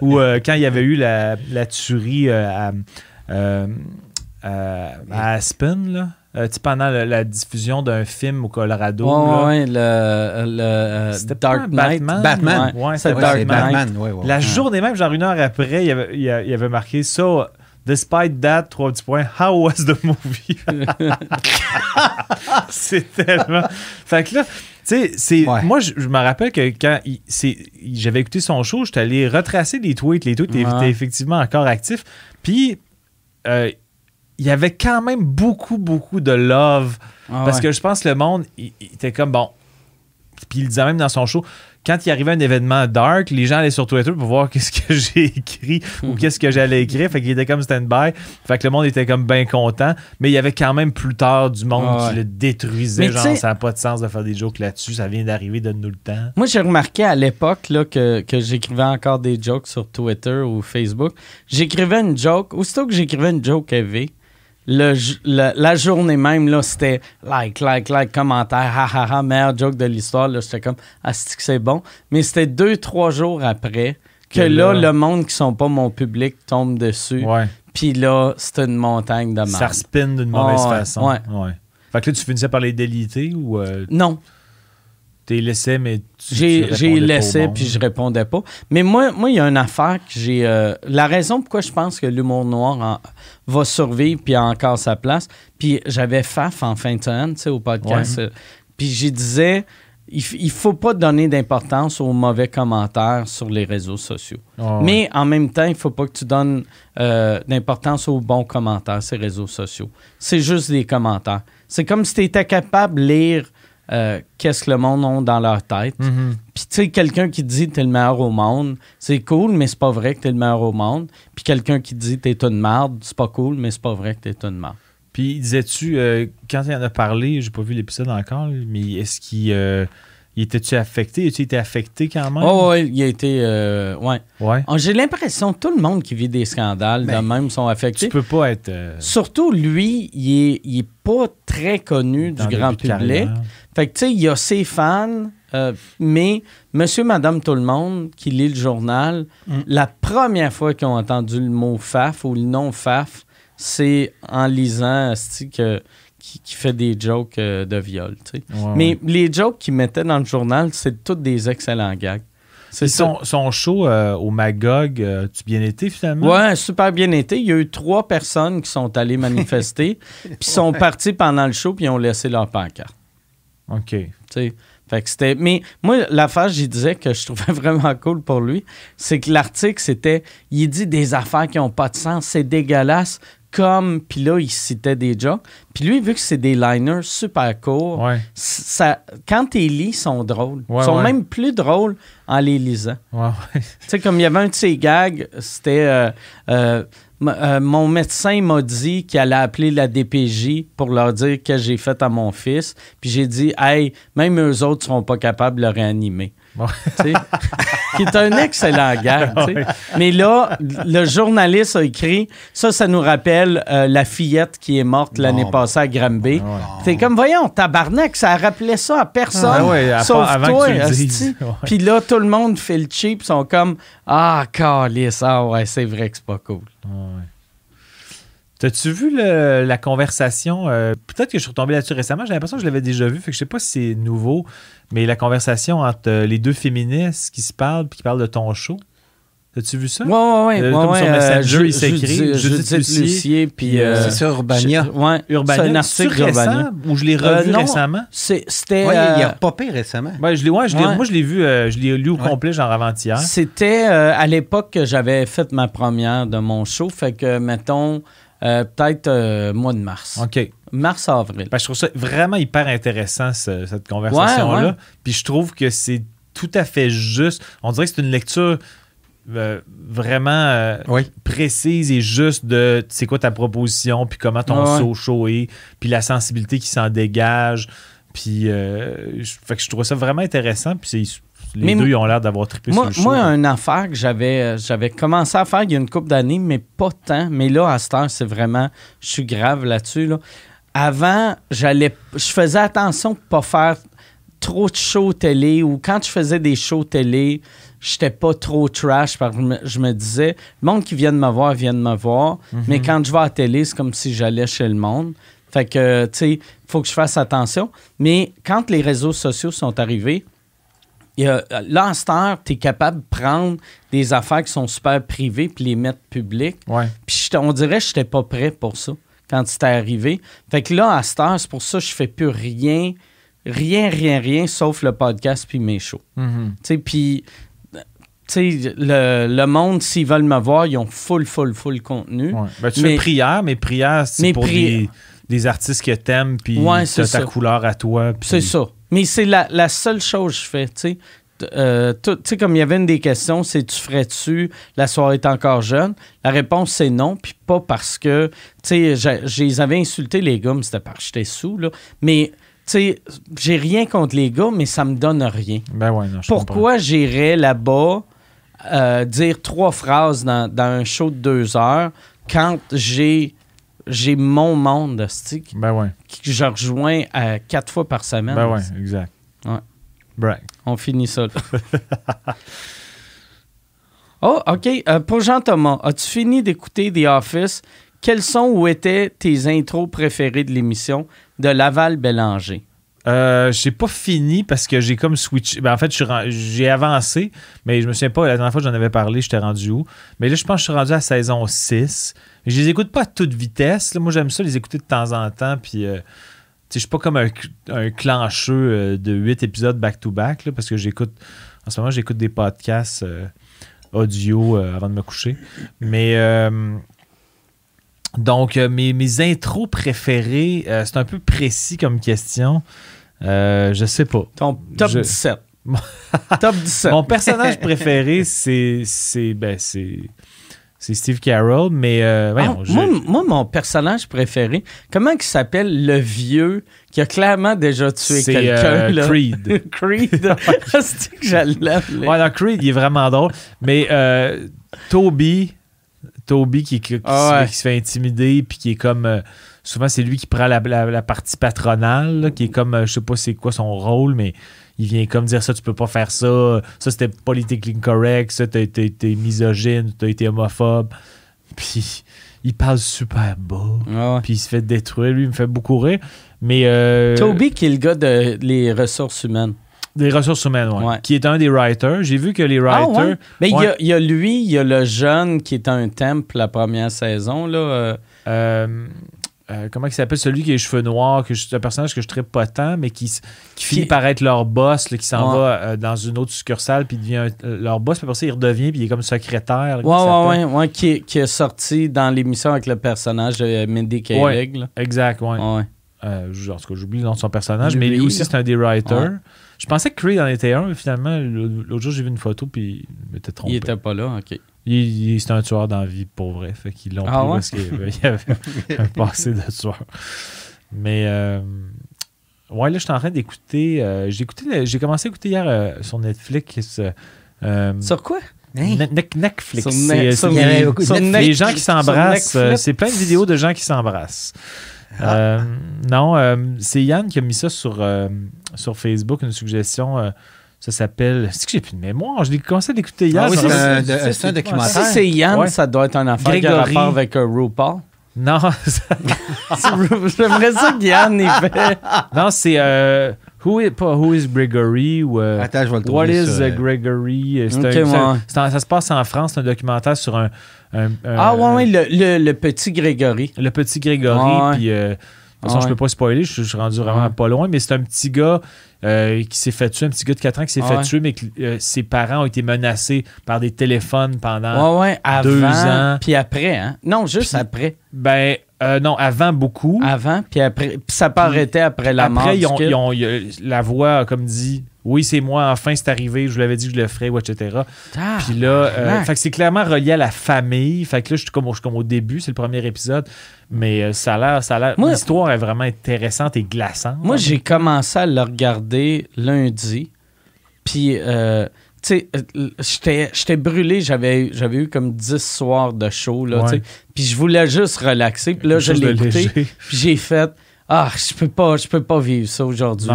Ou quand il y avait eu la, la tuerie à euh, à Aspen, là. Euh, pendant la, diffusion d'un film au Colorado. Oui, le, le Dark Knight. Batman. Ouais, c'est Dark Knight. Batman, la journée même, genre une heure après, il y avait, il y avait marqué ça. So, despite that, trois petits points, how was the movie? c'est tellement. Fait que là, tu sais, moi, je, me rappelle que quand j'avais écouté son show, j'étais allé retracer les tweets. Les tweets étaient effectivement encore actifs. Puis, euh, il y avait quand même beaucoup, beaucoup de love. Ah parce que je pense que le monde, il, était comme bon. Puis il disait même dans son show, quand il arrivait un événement dark, les gens allaient sur Twitter pour voir qu'est-ce que j'ai écrit ou mhm. qu'est-ce que j'allais écrire. Fait qu'il était comme stand-by. Fait que le monde était comme bien content. Mais il y avait quand même plus tard du monde qui le détruisait. genre, ça n'a pas de sens de faire des jokes là-dessus. Ça vient d'arriver, de nous le temps. Moi, j'ai remarqué à l'époque que, que j'écrivais encore des jokes sur Twitter ou Facebook. J'écrivais une joke. Aussitôt que j'écrivais une joke heavy, le, la journée même, là, c'était like, like, like, commentaire, ha, ha, ha, meilleur joke de l'histoire. Là, j'étais comme, ah, c'est que c'est bon. Mais c'était deux, trois jours après que là, le monde qui sont pas mon public tombe dessus. Ouais. Puis là, c'est une montagne de mal. Ça spin d'une mauvaise façon. Ouais. ouais. Fait que là, tu finissais par les déliter ou. Non. Tu les laissais, mais tu. J'ai laissé, puis je répondais pas. Mais moi, moi, il y a une affaire que j'ai. la raison pourquoi je pense que l'humour noir va survivre puis a encore sa place. Puis j'avais Faf en fin de semaine, tu sais, au podcast. puis j'y disais il ne faut pas donner d'importance aux mauvais commentaires sur les réseaux sociaux. Mais en même temps, il ne faut pas que tu donnes euh, d'importance aux bons commentaires, ces réseaux sociaux. C'est juste des commentaires. C'est comme si tu étais capable de lire euh, qu'est-ce que le monde a dans leur tête? Mm-hmm. Puis, tu sais, quelqu'un qui dit que tu es le meilleur au monde, c'est cool, mais c'est pas vrai que tu es le meilleur au monde. Puis, quelqu'un qui dit que tu es une merde, c'est pas cool, mais c'est pas vrai que tu es une merde. Puis, disais-tu, euh, quand il en a parlé, j'ai pas vu l'épisode encore, mais est-ce qu'il. Euh, il était-tu affecté? As-tu été affecté quand même? Oh, oui, il a été. Euh, ouais. ouais. Ah, j'ai l'impression que tout le monde qui vit des scandales de même sont affectés. Tu peux pas être. Surtout lui, il est, il est pas très connu du grand public. Fait que, tu sais, il y a ses fans, mais monsieur, madame, tout le monde qui lit le journal, mm. la première fois qu'ils ont entendu le mot FAF ou le nom FAF, c'est en lisant que, qui, fait des jokes euh, de viol. Mais les jokes qu'il mettait dans le journal, c'est tous des excellents gags. C'est son, son, show euh, au Magog, euh, tu bien été finalement? Ouais, super bien été. Il y a eu trois personnes qui sont allées manifester, puis sont partis pendant le show, puis ont laissé leur pancarte. OK. Fait que c'était. Mais moi, l'affaire, j'y disais que je trouvais vraiment cool pour lui, c'est que l'article, c'était. Il dit des affaires qui n'ont pas de sens, c'est dégueulasse comme, puis là, il citait des jokes. Puis lui, vu que c'est des liners super courts, ça, quand tu les lis, ils sont drôles. ils sont même plus drôles en les lisant. tu sais, comme il y avait un de ces gags, c'était euh, euh, euh, mon médecin m'a dit qu'il allait appeler la DPJ pour leur dire que j'ai fait à mon fils. Puis j'ai dit, hey, même eux autres seront pas capables de le réanimer qui est un excellent gars. Mais là, le journaliste a écrit ça, ça nous rappelle euh, la fillette qui est morte l'année passée à Granby. C'est comme, voyons, tabarnak, ça rappelait ça à personne. Ah sauf toi, Puis là, tout le monde fait le cheap, ils sont comme, ah, calice, ah ouais, c'est vrai que c'est pas cool. T'as-tu vu la conversation? Euh, peut-être que je suis retombé là-dessus récemment. J'ai l'impression que je l'avais déjà vu. Fait que je sais pas si c'est nouveau, mais la conversation entre euh, les deux féministes qui se parlent puis qui parlent de ton show. As-tu vu ça? Oui, oui, oui. Comme sur Messenger, il s'écrit. Judith Lucier. Puis, euh, c'est ça, Urbania. Oui, Urbania. C'est un article d'Urbania. Ou je l'ai revu récemment? C'était. Oui, il a récemment. Ouais, je ouais, je l'ai, moi, je l'ai vu, je l'ai lu au complet, genre avant-hier. C'était à l'époque que j'avais fait ma première de mon show. Fait que, mettons, euh, peut-être euh, mois de mars. OK. Mars-avril. je trouve ça vraiment hyper intéressant, cette conversation-là. Puis je trouve que c'est tout à fait juste. On dirait que c'est une lecture euh, vraiment précise et juste de c'est quoi ta proposition, puis comment ton ouais. show est, puis la sensibilité qui s'en dégage. Puis, fait que je trouve ça vraiment intéressant. Puis c'est les deux, ils ont l'air d'avoir trippé moi, sur le show. Moi, une affaire que j'avais, euh, j'avais commencé à faire il y a une couple d'années, mais pas tant. Mais là, à cette heure, c'est vraiment... Je suis grave là-dessus. Là. Avant, j'allais, je faisais attention de ne pas faire trop de shows télé ou quand je faisais des shows télé, j'étais pas trop trash parce que je me disais, le monde qui vient de me voir vient de me voir, mhm. mais quand je vais à la télé, c'est comme si j'allais chez le monde. Fait que, tu sais, il faut que je fasse attention. Mais quand les réseaux sociaux sont arrivés, là, en tu es capable de prendre des affaires qui sont super privées puis les mettre publiques. Puis on dirait que je n'étais pas prêt pour ça quand c'était arrivé. Fait que là, à cette c'est pour ça que je fais plus rien, rien, rien, rien, sauf le podcast puis mes shows. Tu sais, puis... le, le, monde, s'ils veulent me voir, ils ont full, full, full contenu. Ben, tu fais prière, mais prière, c'est pour des, des, artistes que t'aimes, puis ouais, ta couleur à toi. C'est ça. Mais c'est la, seule chose que je fais, tu sais. Euh, tu sais, comme il y avait une des questions, c'est tu ferais-tu la soirée est encore jeune? La réponse, c'est non, puis pas parce que, tu sais, je avais insultés, les gars, mais c'était parce que j'étais sous, là. Mais, tu sais, j'ai rien contre les gars, mais ça me donne rien. Ben ouais, non, Pourquoi j'irais là-bas euh, dire trois phrases dans, dans, un show de deux heures quand j'ai j'ai mon monde de stick ben que je rejoins à quatre fois par semaine. Ben ouais, exact. Ouais. On finit ça. oh, OK. Euh, pour Jean-Thomas, as-tu fini d'écouter The Office? Quels sont ou étaient tes intros préférés de l'émission? de Laval-Bélanger. Euh, j'ai pas fini parce que j'ai comme switch. Ben, en fait, j'ai avancé, mais je me souviens pas, la dernière fois que j'en avais parlé, j'étais rendu où? Mais là, je pense que je suis rendu à saison 6. Je les écoute pas à toute vitesse. Moi, j'aime ça les écouter de temps en temps. Puis, euh, je suis pas comme un, un clancheux euh, de 8 épisodes back-to-back, parce que j'écoute. En ce moment, j'écoute des podcasts euh, audio avant de me coucher. Mais. Donc, mes, mes intros préférés, c'est un peu précis comme question. je sais pas. Ton top 17. top 17. Mon personnage préféré, c'est. C'est. Ben, c'est c'est Steve Carroll, mais euh, ah, moi, mon personnage préféré, comment il s'appelle le vieux qui a clairement déjà tué quelqu'un? Euh, Creed. Creed. c'est que je Ouais, Creed, il est vraiment drôle. Mais euh, Toby, Toby qui, ah, qui, se fait intimider, puis qui est comme... souvent, c'est lui qui prend la, la, partie patronale, qui est comme, je sais pas c'est quoi son rôle, mais il vient comme dire ça, tu peux pas faire ça, ça c'était politiquement correct, ça t'as été, misogyne, t'as été homophobe. Puis il parle super bas, ah puis il se fait détruire, lui il me fait beaucoup rire. Mais euh, Toby qui est le gars des les ressources humaines. Des ressources humaines, oui. Qui est un des writers. J'ai vu que les ah, writers. Mais il y, a lui, il y a le jeune qui est un temple la première saison. Là. Euh, euh euh, comment il s'appelle? Celui qui a les cheveux noirs, que c'est un personnage que je ne pas tant, mais qui, finit par être leur boss, qui s'en va euh, dans une autre succursale, puis devient euh, leur boss, puis après ça, il redevient, puis il est comme secrétaire. ouais, ouais, ouais, ouais, qui, qui est sorti dans l'émission avec le personnage de Mindy Kaling. exact, ouais. Ouais. en tout cas, j'oublie le nom de son personnage, mais lui aussi, c'est un des writers. Je pensais que Creed en était un, mais finalement, l'autre jour, j'ai vu une photo, puis il m'était trompé. Il était pas là, ok. C'est un tueur d'envie pour vrai. Fait qu'ils l'ont ah parce qu'il y avait un passé de tueur. Mais euh, ouais, là, je suis en train d'écouter. Euh, j'ai commencé à écouter hier euh, sur Netflix. sur quoi? Netflix. C'est les gens qui s'embrassent. C'est plein de vidéos de gens qui s'embrassent. Ah. non, c'est Yann qui a mis ça sur, sur Facebook, une suggestion ça s'appelle. C'est que j'ai plus de mémoire? Je l'ai commencé à l'écouter hier. Ah oui, c'est un, documentaire. Si c'est Yann, ça doit être un affaire qui a rapport avec un RuPaul. Non. J'aimerais ça que Yann y fait. Non, c'est. Euh, who, is, pas Who is Gregory ou. Euh, Attends, je vais le What is uh, Gregory? ça se passe en France, c'est un documentaire sur un. ah, ouais, ouais, le, le, petit Grégory. Le petit Grégory, puis. Euh, de toute façon, je peux pas spoiler, je, suis rendu vraiment pas loin, mais c'est un petit gars euh, qui s'est fait tuer, un petit gars de 4 ans qui s'est fait tuer, mais que euh, ses parents ont été menacés par des téléphones pendant ouais, avant, deux ans. Puis après, hein? Non, juste après. Ben, euh, non, avant beaucoup. Avant, puis après. Puis ça pas arrêté après la mort. Après, ils ont, la voix a comme dit oui, c'est moi, enfin c'est arrivé, je vous l'avais dit que je le ferais, etc. Puis là, euh, fait que c'est clairement relié à la famille. Fait que là, je suis comme, au, comme au début, c'est le premier épisode. Mais euh, ça a l'air, ça a l'histoire est vraiment intéressante et glaçante. Moi, j'ai commencé à le regarder lundi. Puis, euh, tu sais, j'étais brûlé. J'avais eu comme 10 soirs de show, là, Puis je voulais juste relaxer. Puis là, je l'ai écouté. Puis j'ai fait ah, je peux pas, je peux pas vivre ça aujourd'hui.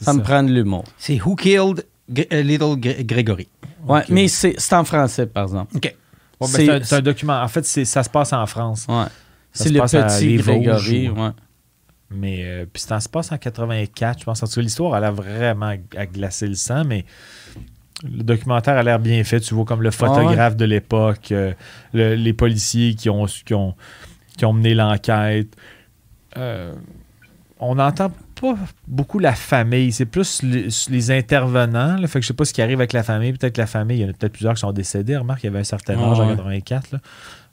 Ça, me prend de l'humour. C'est Who Killed euh, Little Gregory. Ouais, mais c'est en français, par exemple. OK. Ben, c'est un, document. En fait, ça se passe en France. Ouais. C'est le petit Grégory. Ouais. Mais euh, puis ça se passe en 84, je pense. En tout cas, l'histoire, elle a vraiment à glacer le sang, mais le documentaire a l'air bien fait. Tu vois comme le photographe de l'époque, euh, les policiers qui ont, qui ont, qui ont mené l'enquête. Euh, on n'entend pas beaucoup la famille. C'est plus les, intervenants. Là. Fait que je sais pas ce qui arrive avec la famille. Peut-être que la famille, il y en a peut-être plusieurs qui sont décédés. Remarque, il y avait un certain âge en 84.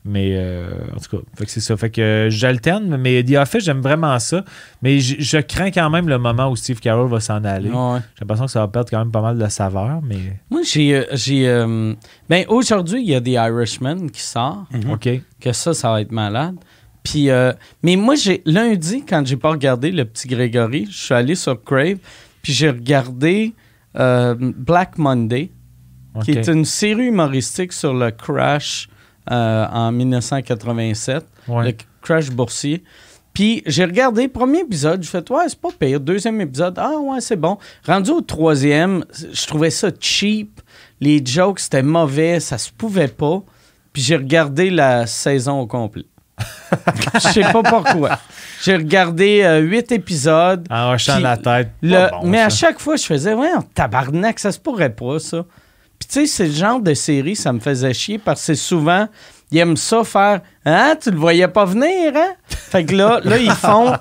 Mais euh, en tout cas, fait que c'est ça. Fait que euh, j'alterne, mais The Office, j'aime vraiment ça. Mais je crains quand même le moment où Steve Carroll va s'en aller. J'ai l'impression que ça va perdre quand même pas mal de saveur. Mais... Moi, j'ai. Euh, j'ai ben, aujourd'hui, il y a The Irishman qui sort. OK. Que ça, ça va être malade. Puis, euh, mais moi, j'ai lundi, quand j'ai pas regardé le petit Grégory, je suis allé sur Crave, puis j'ai regardé euh, Black Monday, qui est une série humoristique sur le crash euh, en 1987, le crash boursier. Puis j'ai regardé premier épisode, je fait ouais, c'est pas pire. Deuxième épisode, ah ouais, c'est bon. Rendu au troisième, je trouvais ça cheap. Les jokes, c'était mauvais, ça se pouvait pas. Puis j'ai regardé la saison au complet. Je sais pas pourquoi. J'ai regardé euh, huit épisodes. En hochant la tête. le- Pas bon, mais à chaque fois, je faisais, ouais, tabarnak, ça se pourrait pas, ça. Puis tu sais, c'est le genre de série, ça me faisait chier parce que c'est souvent, ils aiment ça faire, hein, tu le voyais pas venir, hein? Fait que là, là ils font,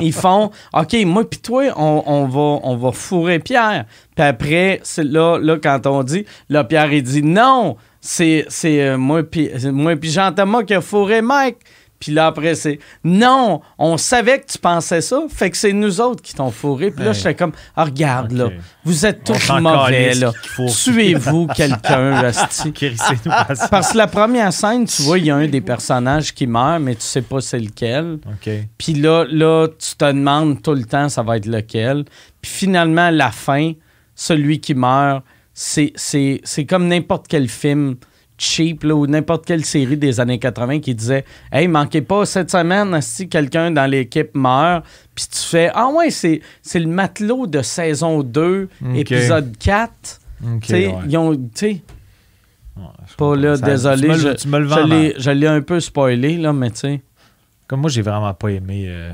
ils font, OK, moi puis toi, on, on va, on va fourrer Pierre. Puis après, là, là, quand on dit, là, Pierre, il dit, non, c'est, c'est euh, moi puis c'est moi puis Jean-Thomas qui a fourré Mike. Puis là, après, c'est non, on savait que tu pensais ça, fait que c'est nous autres qui t'ont fourré. Puis là, Hey. j'étais comme, ah, regarde, là, vous êtes tous mauvais, là. Tuez-vous quelqu'un. Crissez-nous parce- que la première scène, tu vois, il y a un des personnages qui meurt, mais tu sais pas c'est lequel. OK. Puis là, là, tu te demandes tout le temps ça va être lequel. Puis finalement, à la fin, celui qui meurt, c'est, comme n'importe quel film cheap là, ou n'importe quelle série des années 80 qui disait Hey, manquez pas, cette semaine, si quelqu'un dans l'équipe meurt, puis tu fais Ah ouais, c'est, le matelot de saison 2, Ok. épisode 4. OK, Tu sais, ouais. ils ont. Ouais, pas là. Ça- désolé. Tu me, je, tu me le vends. l'ai, mal. je l'ai un peu spoilé, là, mais tu sais. Comme moi, j'ai vraiment pas aimé euh,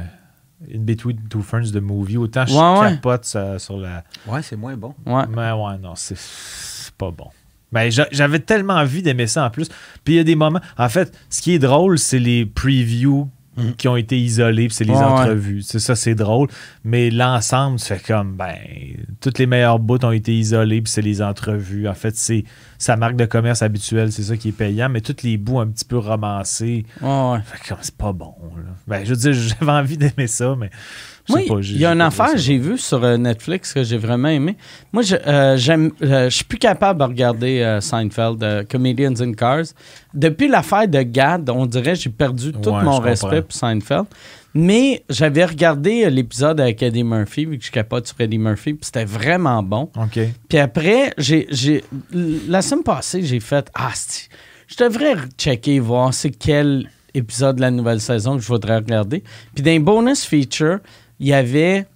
In Between Two Ferns de movie. Autant je Ouais, capote ça- sur la. Ouais, c'est moins bon. Ouais. Mais ouais, non, c'est c'est pas bon. Mais j'a- j'avais tellement envie d'aimer ça en plus. Puis il y a des moments. En fait, ce qui est drôle, c'est les previews Mhm. qui ont été isolés, puis c'est les Ouais, entrevues. C'est ça, c'est drôle. Mais l'ensemble, fais comme, ben, toutes les meilleures bouts ont été isolés, puis c'est les entrevues. En fait, c'est sa marque de commerce habituelle, c'est ça qui est payant. Mais tous les bouts un petit peu romancés, Ouais, ouais. fait comme, c'est pas bon. là. Ben, je veux dire, j'avais envie d'aimer ça, mais. J'ai- il y a une affaire que j'ai vue sur euh, Netflix que j'ai vraiment aimé. Moi, je euh, j'aime, euh, je suis plus capable de regarder euh, Seinfeld, Comedians in Cars. Depuis l'affaire de Gad, on dirait que j'ai perdu tout Ouais, mon respect pour Seinfeld. Mais j'avais regardé l'épisode avec Eddie Murphy, vu que je capote sur Eddie Murphy, puis c'était vraiment bon. OK. Puis après, j'ai, j'ai- la semaine passée, j'ai fait Ah, je devrais checker, voir c'est quel épisode de la nouvelle saison que je voudrais regarder. Puis les bonus feature, il y avait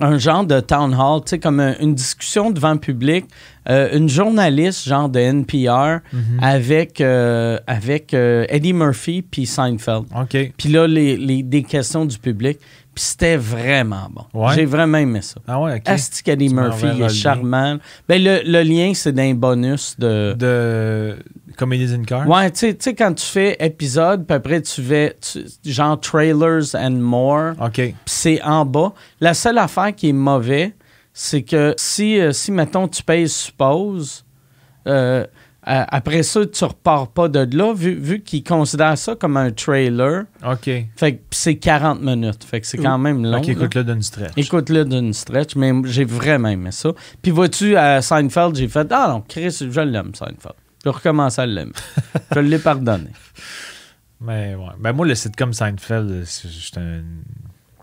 un genre de town hall, tu sais, comme un- une discussion devant le public, euh, une journaliste, genre de NPR, Mhm. avec, euh, avec euh, Eddie Murphy puis Seinfeld. OK. Puis là, les, les- des questions du public. Puis c'était vraiment bon. Ouais. J'ai vraiment aimé ça. Ah ouais, OK. Asti qu'Eddie Tu Murphy il est lien. charmant. Ben, le, le lien, c'est d'un bonus de. De Comedies in Cars? Ouais, tu sais- quand tu fais épisode, puis après tu fais tu- genre trailers and more, OK. puis c'est en bas. La seule affaire qui est mauvais, c'est que si, euh, si mettons, tu payes suppose, euh, après ça, tu repars pas de là, vu, vu qu'ils considèrent ça comme un trailer. OK. Fait que c'est 40 minutes. Fait que c'est quand même long. OK, écoute-le d'une stretch. Écoute-le d'une stretch, mais j'ai vraiment aimé ça. Puis vois-tu, à Seinfeld, j'ai fait Ah non, Chris, je l'aime, Seinfeld. Je recommence à l'aimer. je l'ai pardonné. Mais ouais. Ben moi, le sitcom Seinfeld, j'étais un,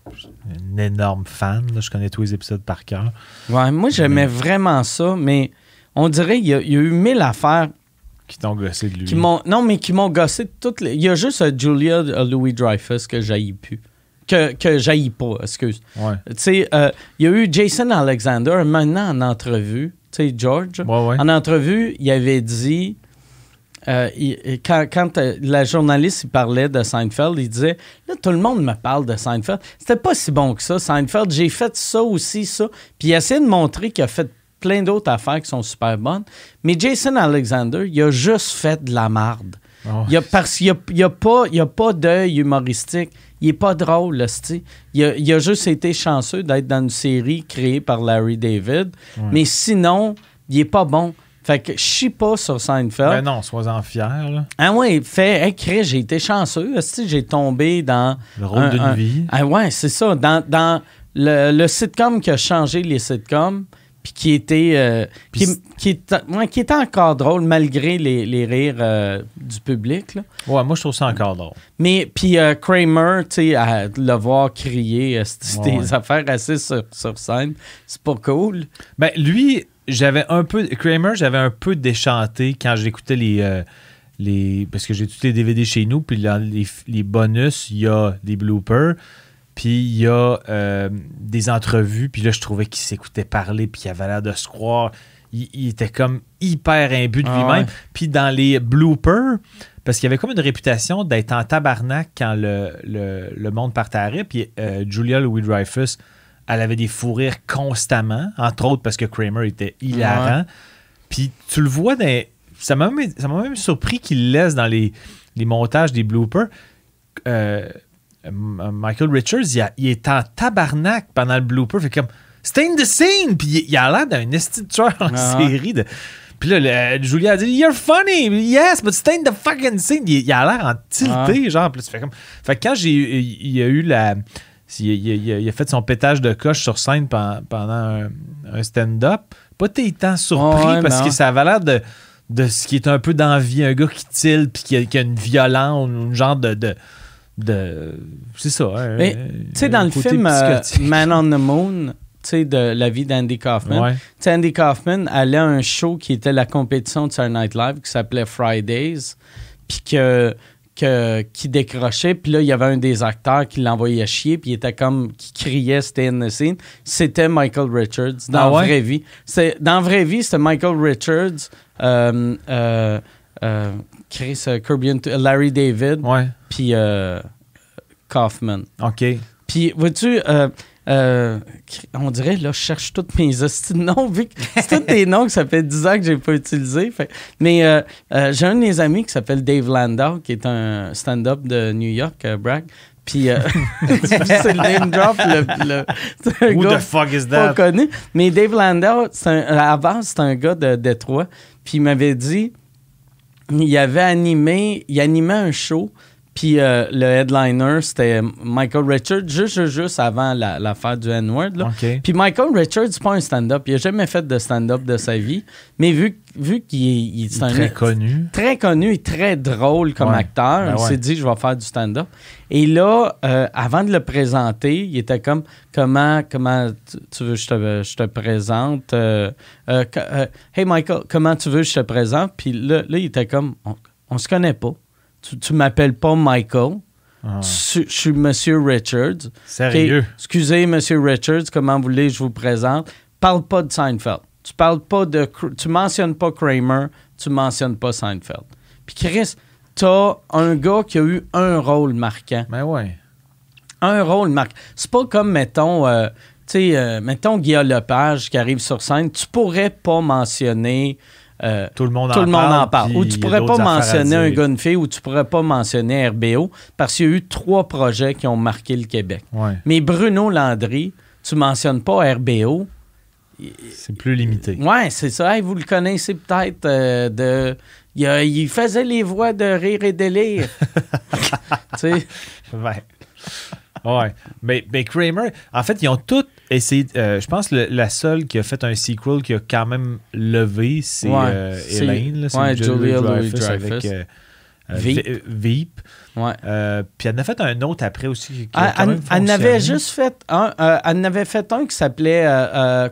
un énorme fan. là. Je connais tous les épisodes par cœur. Ouais, moi, j'aimais vraiment ça, mais on dirait qu'il y, a- il y a eu mille affaires Qui t'ont gossé de lui. qui. Non, mais qui m'ont gossé toutes les. Il y a juste euh, Julia euh, Louis Dreyfus que j'haïs plus. Que, que j'haïs pas, excuse. Ouais. Tu sais, euh, il y a eu Jason Alexander maintenant en entrevue. Tu sais, George. Ouais, ouais. En entrevue, il avait dit, euh, il- quand, quand, euh, la journaliste il parlait de Seinfeld, il disait, là, tout le monde me parle de Seinfeld. C'était pas si bon que ça, Seinfeld. J'ai fait ça aussi, ça. Puis il a essayé de montrer qu'il a fait plein d'autres affaires qui sont super bonnes. Mais Jason Alexander, il a juste fait de la marde. Oh. Il y a, parce qu'il n'y a, pas, il a pas d'œil humoristique. Il est pas drôle, là, il a, il a juste été chanceux d'être dans une série créée par Larry David. Mais sinon, il est pas bon. Fait que je chie pas sur Seinfeld. Ben non, sois-en fier. là. Ah ouais, fait, hey, j'ai été chanceux. J'ai tombé dans. Le rôle un- d'une un- vie. Ah ouais, c'est ça. Dans, dans le, le sitcom qui a changé les sitcoms, puis qui était, euh, qui, qui est- ouais, qui était encore drôle malgré les, les rires euh, du public. Là. Ouais, moi, je trouve ça encore drôle. Mais puis euh, Kramer, tu sais, à le voir crier, c'est Ouais, des ouais. affaires assez sur, sur scène, c'est pas cool. Ben, lui, j'avais un peu. Kramer, j'avais un peu déchanté quand j'écoutais les. les parce que j'ai tous les DVD chez nous, puis dans les, les bonus, il y a des bloopers, puis il y a euh, des entrevues, puis là, je trouvais qu'il s'écoutait parler, puis il avait l'air de se croire. il, était comme hyper imbu de ah lui-même. Puis dans les bloopers, parce qu'il avait comme une réputation d'être en tabarnak quand le, le, monde partait Puis euh, Julia Louis-Dreyfus, elle avait des fous rires constamment, entre autres parce que Kramer était hilarant. Puis tu le vois dans. Ça m'a même, même, surpris qu'il laisse dans les, les, montages des bloopers. Euh, Michael Richards, il, est en tabarnak pendant le blooper. Fait comme, stay in the scene! Puis il, a l'air d'un instituteur en ah. série. De, puis là, Julia a dit You're funny, yes, but stay in the fucking scene. Il, a l'air en tilté, ah. genre. Puis fait comme. Fait que quand j'ai, il, a eu la. Il, a fait son pétage de coche sur scène pendant, un, stand-up. Pas tant surpris parce que ça avait l'air de, de ce qui est un peu d'envie. Un gars qui tilte puis qui a, une violence, un genre de, de, c'est ça. Hein, tu sais, dans le film euh, Man on the Moon, de la vie d'Andy Kaufman. Andy Kaufman allait à un show qui était la compétition de Saturday Night Live qui s'appelait Fridays, puis que, que, qui décrochait, puis là, il y avait un des acteurs qui l'envoyait chier, puis il était comme, qui criait, c'était in the scene. C'était Michael Richards, dans ah la vraie vie. Dans la vraie vie, c'était Michael Richards, euh, euh, euh, Chris Kirby, Larry David, puis Kaufman. OK. Puis, vois-tu, euh, on dirait, là, je cherche tous mes noms, vu que c'est tous des noms que ça fait 10 ans que je n'ai pas utilisé. mais euh, euh, j'ai un de mes amis qui s'appelle Dave Landau, qui est un stand-up de New York, Bragg. Puis, c'est le name drop. Le, Who the fuck is that? Pas connu. Mais Dave Landau, à base, c'est un gars de Détroit. Puis, il m'avait dit, il avait animé, il animait un show puis euh, le headliner, c'était Michael Richards, juste, juste avant l'affaire du N-word. Puis Michael Richards, c'est pas un stand-up. Il a jamais fait de stand-up de sa vie. Mais vu, vu qu'il est, très connu. Très connu et très drôle comme acteur, ben il s'est dit, je vais faire du stand-up. Et là, euh, avant de le présenter, il était comme, comment, comment tu, veux que je te, présente? Euh, hey Michael, comment tu veux que je te présente? Puis là, là il était comme, on, on se connaît pas tu, m'appelles pas Michael. Ah. Je, suis Monsieur Richards. Sérieux? excusez, Monsieur Richards, comment vous voulez je vous présente? Parle pas de Seinfeld. Tu parles pas de. Tu mentionnes pas Kramer, tu mentionnes pas Seinfeld. Puis Chris, t'as un gars qui a eu un rôle marquant. Ben ouais. Un rôle marquant. C'est pas comme, mettons, euh, tu sais, euh, mettons Guillaume Lepage qui arrive sur scène, tu pourrais pas mentionner euh, tout le monde, en, parle, en Ou tu pourrais pas mentionner un gunfire ou tu pourrais pas mentionner RBO parce qu'il y a eu trois projets qui ont marqué le Québec. Mais Bruno Landry, tu mentionnes pas RBO. C'est plus limité. Ouais, c'est ça. vous le connaissez peut-être euh, de. Il, faisait les voix de rire et délire. tu sais. Ouais. Ouais. Mais, mais Kramer, en fait, ils ont tous essayé. Euh, je pense que la seule qui a fait un sequel qui a quand même levé, c'est euh, Elaine. C'est Julia Louis-Dreyfus avec euh, Veep. Ouais. puis elle en a fait un autre après aussi. Qui a ah, elle, elle avait juste fait un. elle avait fait un qui s'appelait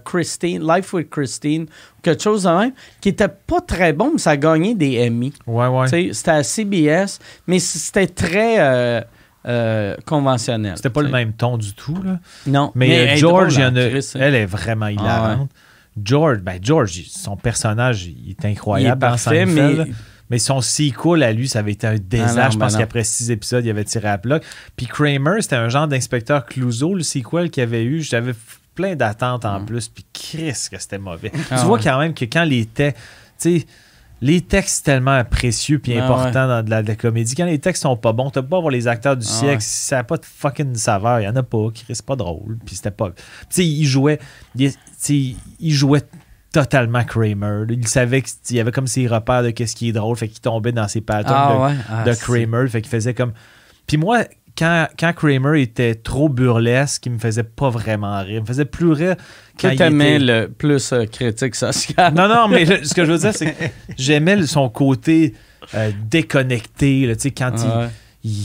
Christine, Life with Christine, quelque chose de même, qui était pas très bon, mais ça a gagné des Emmy. Ouais, ouais. C'était à CBS, mais c'était très euh, conventionnel. C'était pas le même ton du tout. Là. Non. Mais, George, hein. elle est vraiment ah, hilarante. George, ben George, son personnage il est incroyable il est parfait, mais... mais son sequel à lui, ça avait été un désastre. Ah je pense ben qu'après six épisodes, il avait tiré à plat. Puis Kramer, c'était un genre d'inspecteur Clouseau, le sequel qu'il avait eu. J'avais plein d'attentes en mm. plus. Puis Chris, que c'était mauvais. Ah tu vois quand même que quand les Tu sais, les textes tellement précieux puis ah importants dans de la, comédie. Quand les textes sont pas bons, t'as pas voir les acteurs du ah siècle, ça n'a pas de fucking saveur. Il y en a pas, c'est pas drôle. Puis c'était pas. Tu sais, il jouait. Il, il jouait totalement Kramer. Il savait qu'il y avait comme ses repères de qu'est-ce qui est drôle, fait qu'il tombait dans ses patterns de, de Kramer, fait qu'il faisait comme. Puis moi, quand, quand Kramer était trop burlesque, il me faisait pas vraiment rire. Il me faisait plus rire quand il était... le plus euh, critique social. Non, non, mais ce que je veux dire, c'est que j'aimais son côté euh, déconnecté. Là, quand il,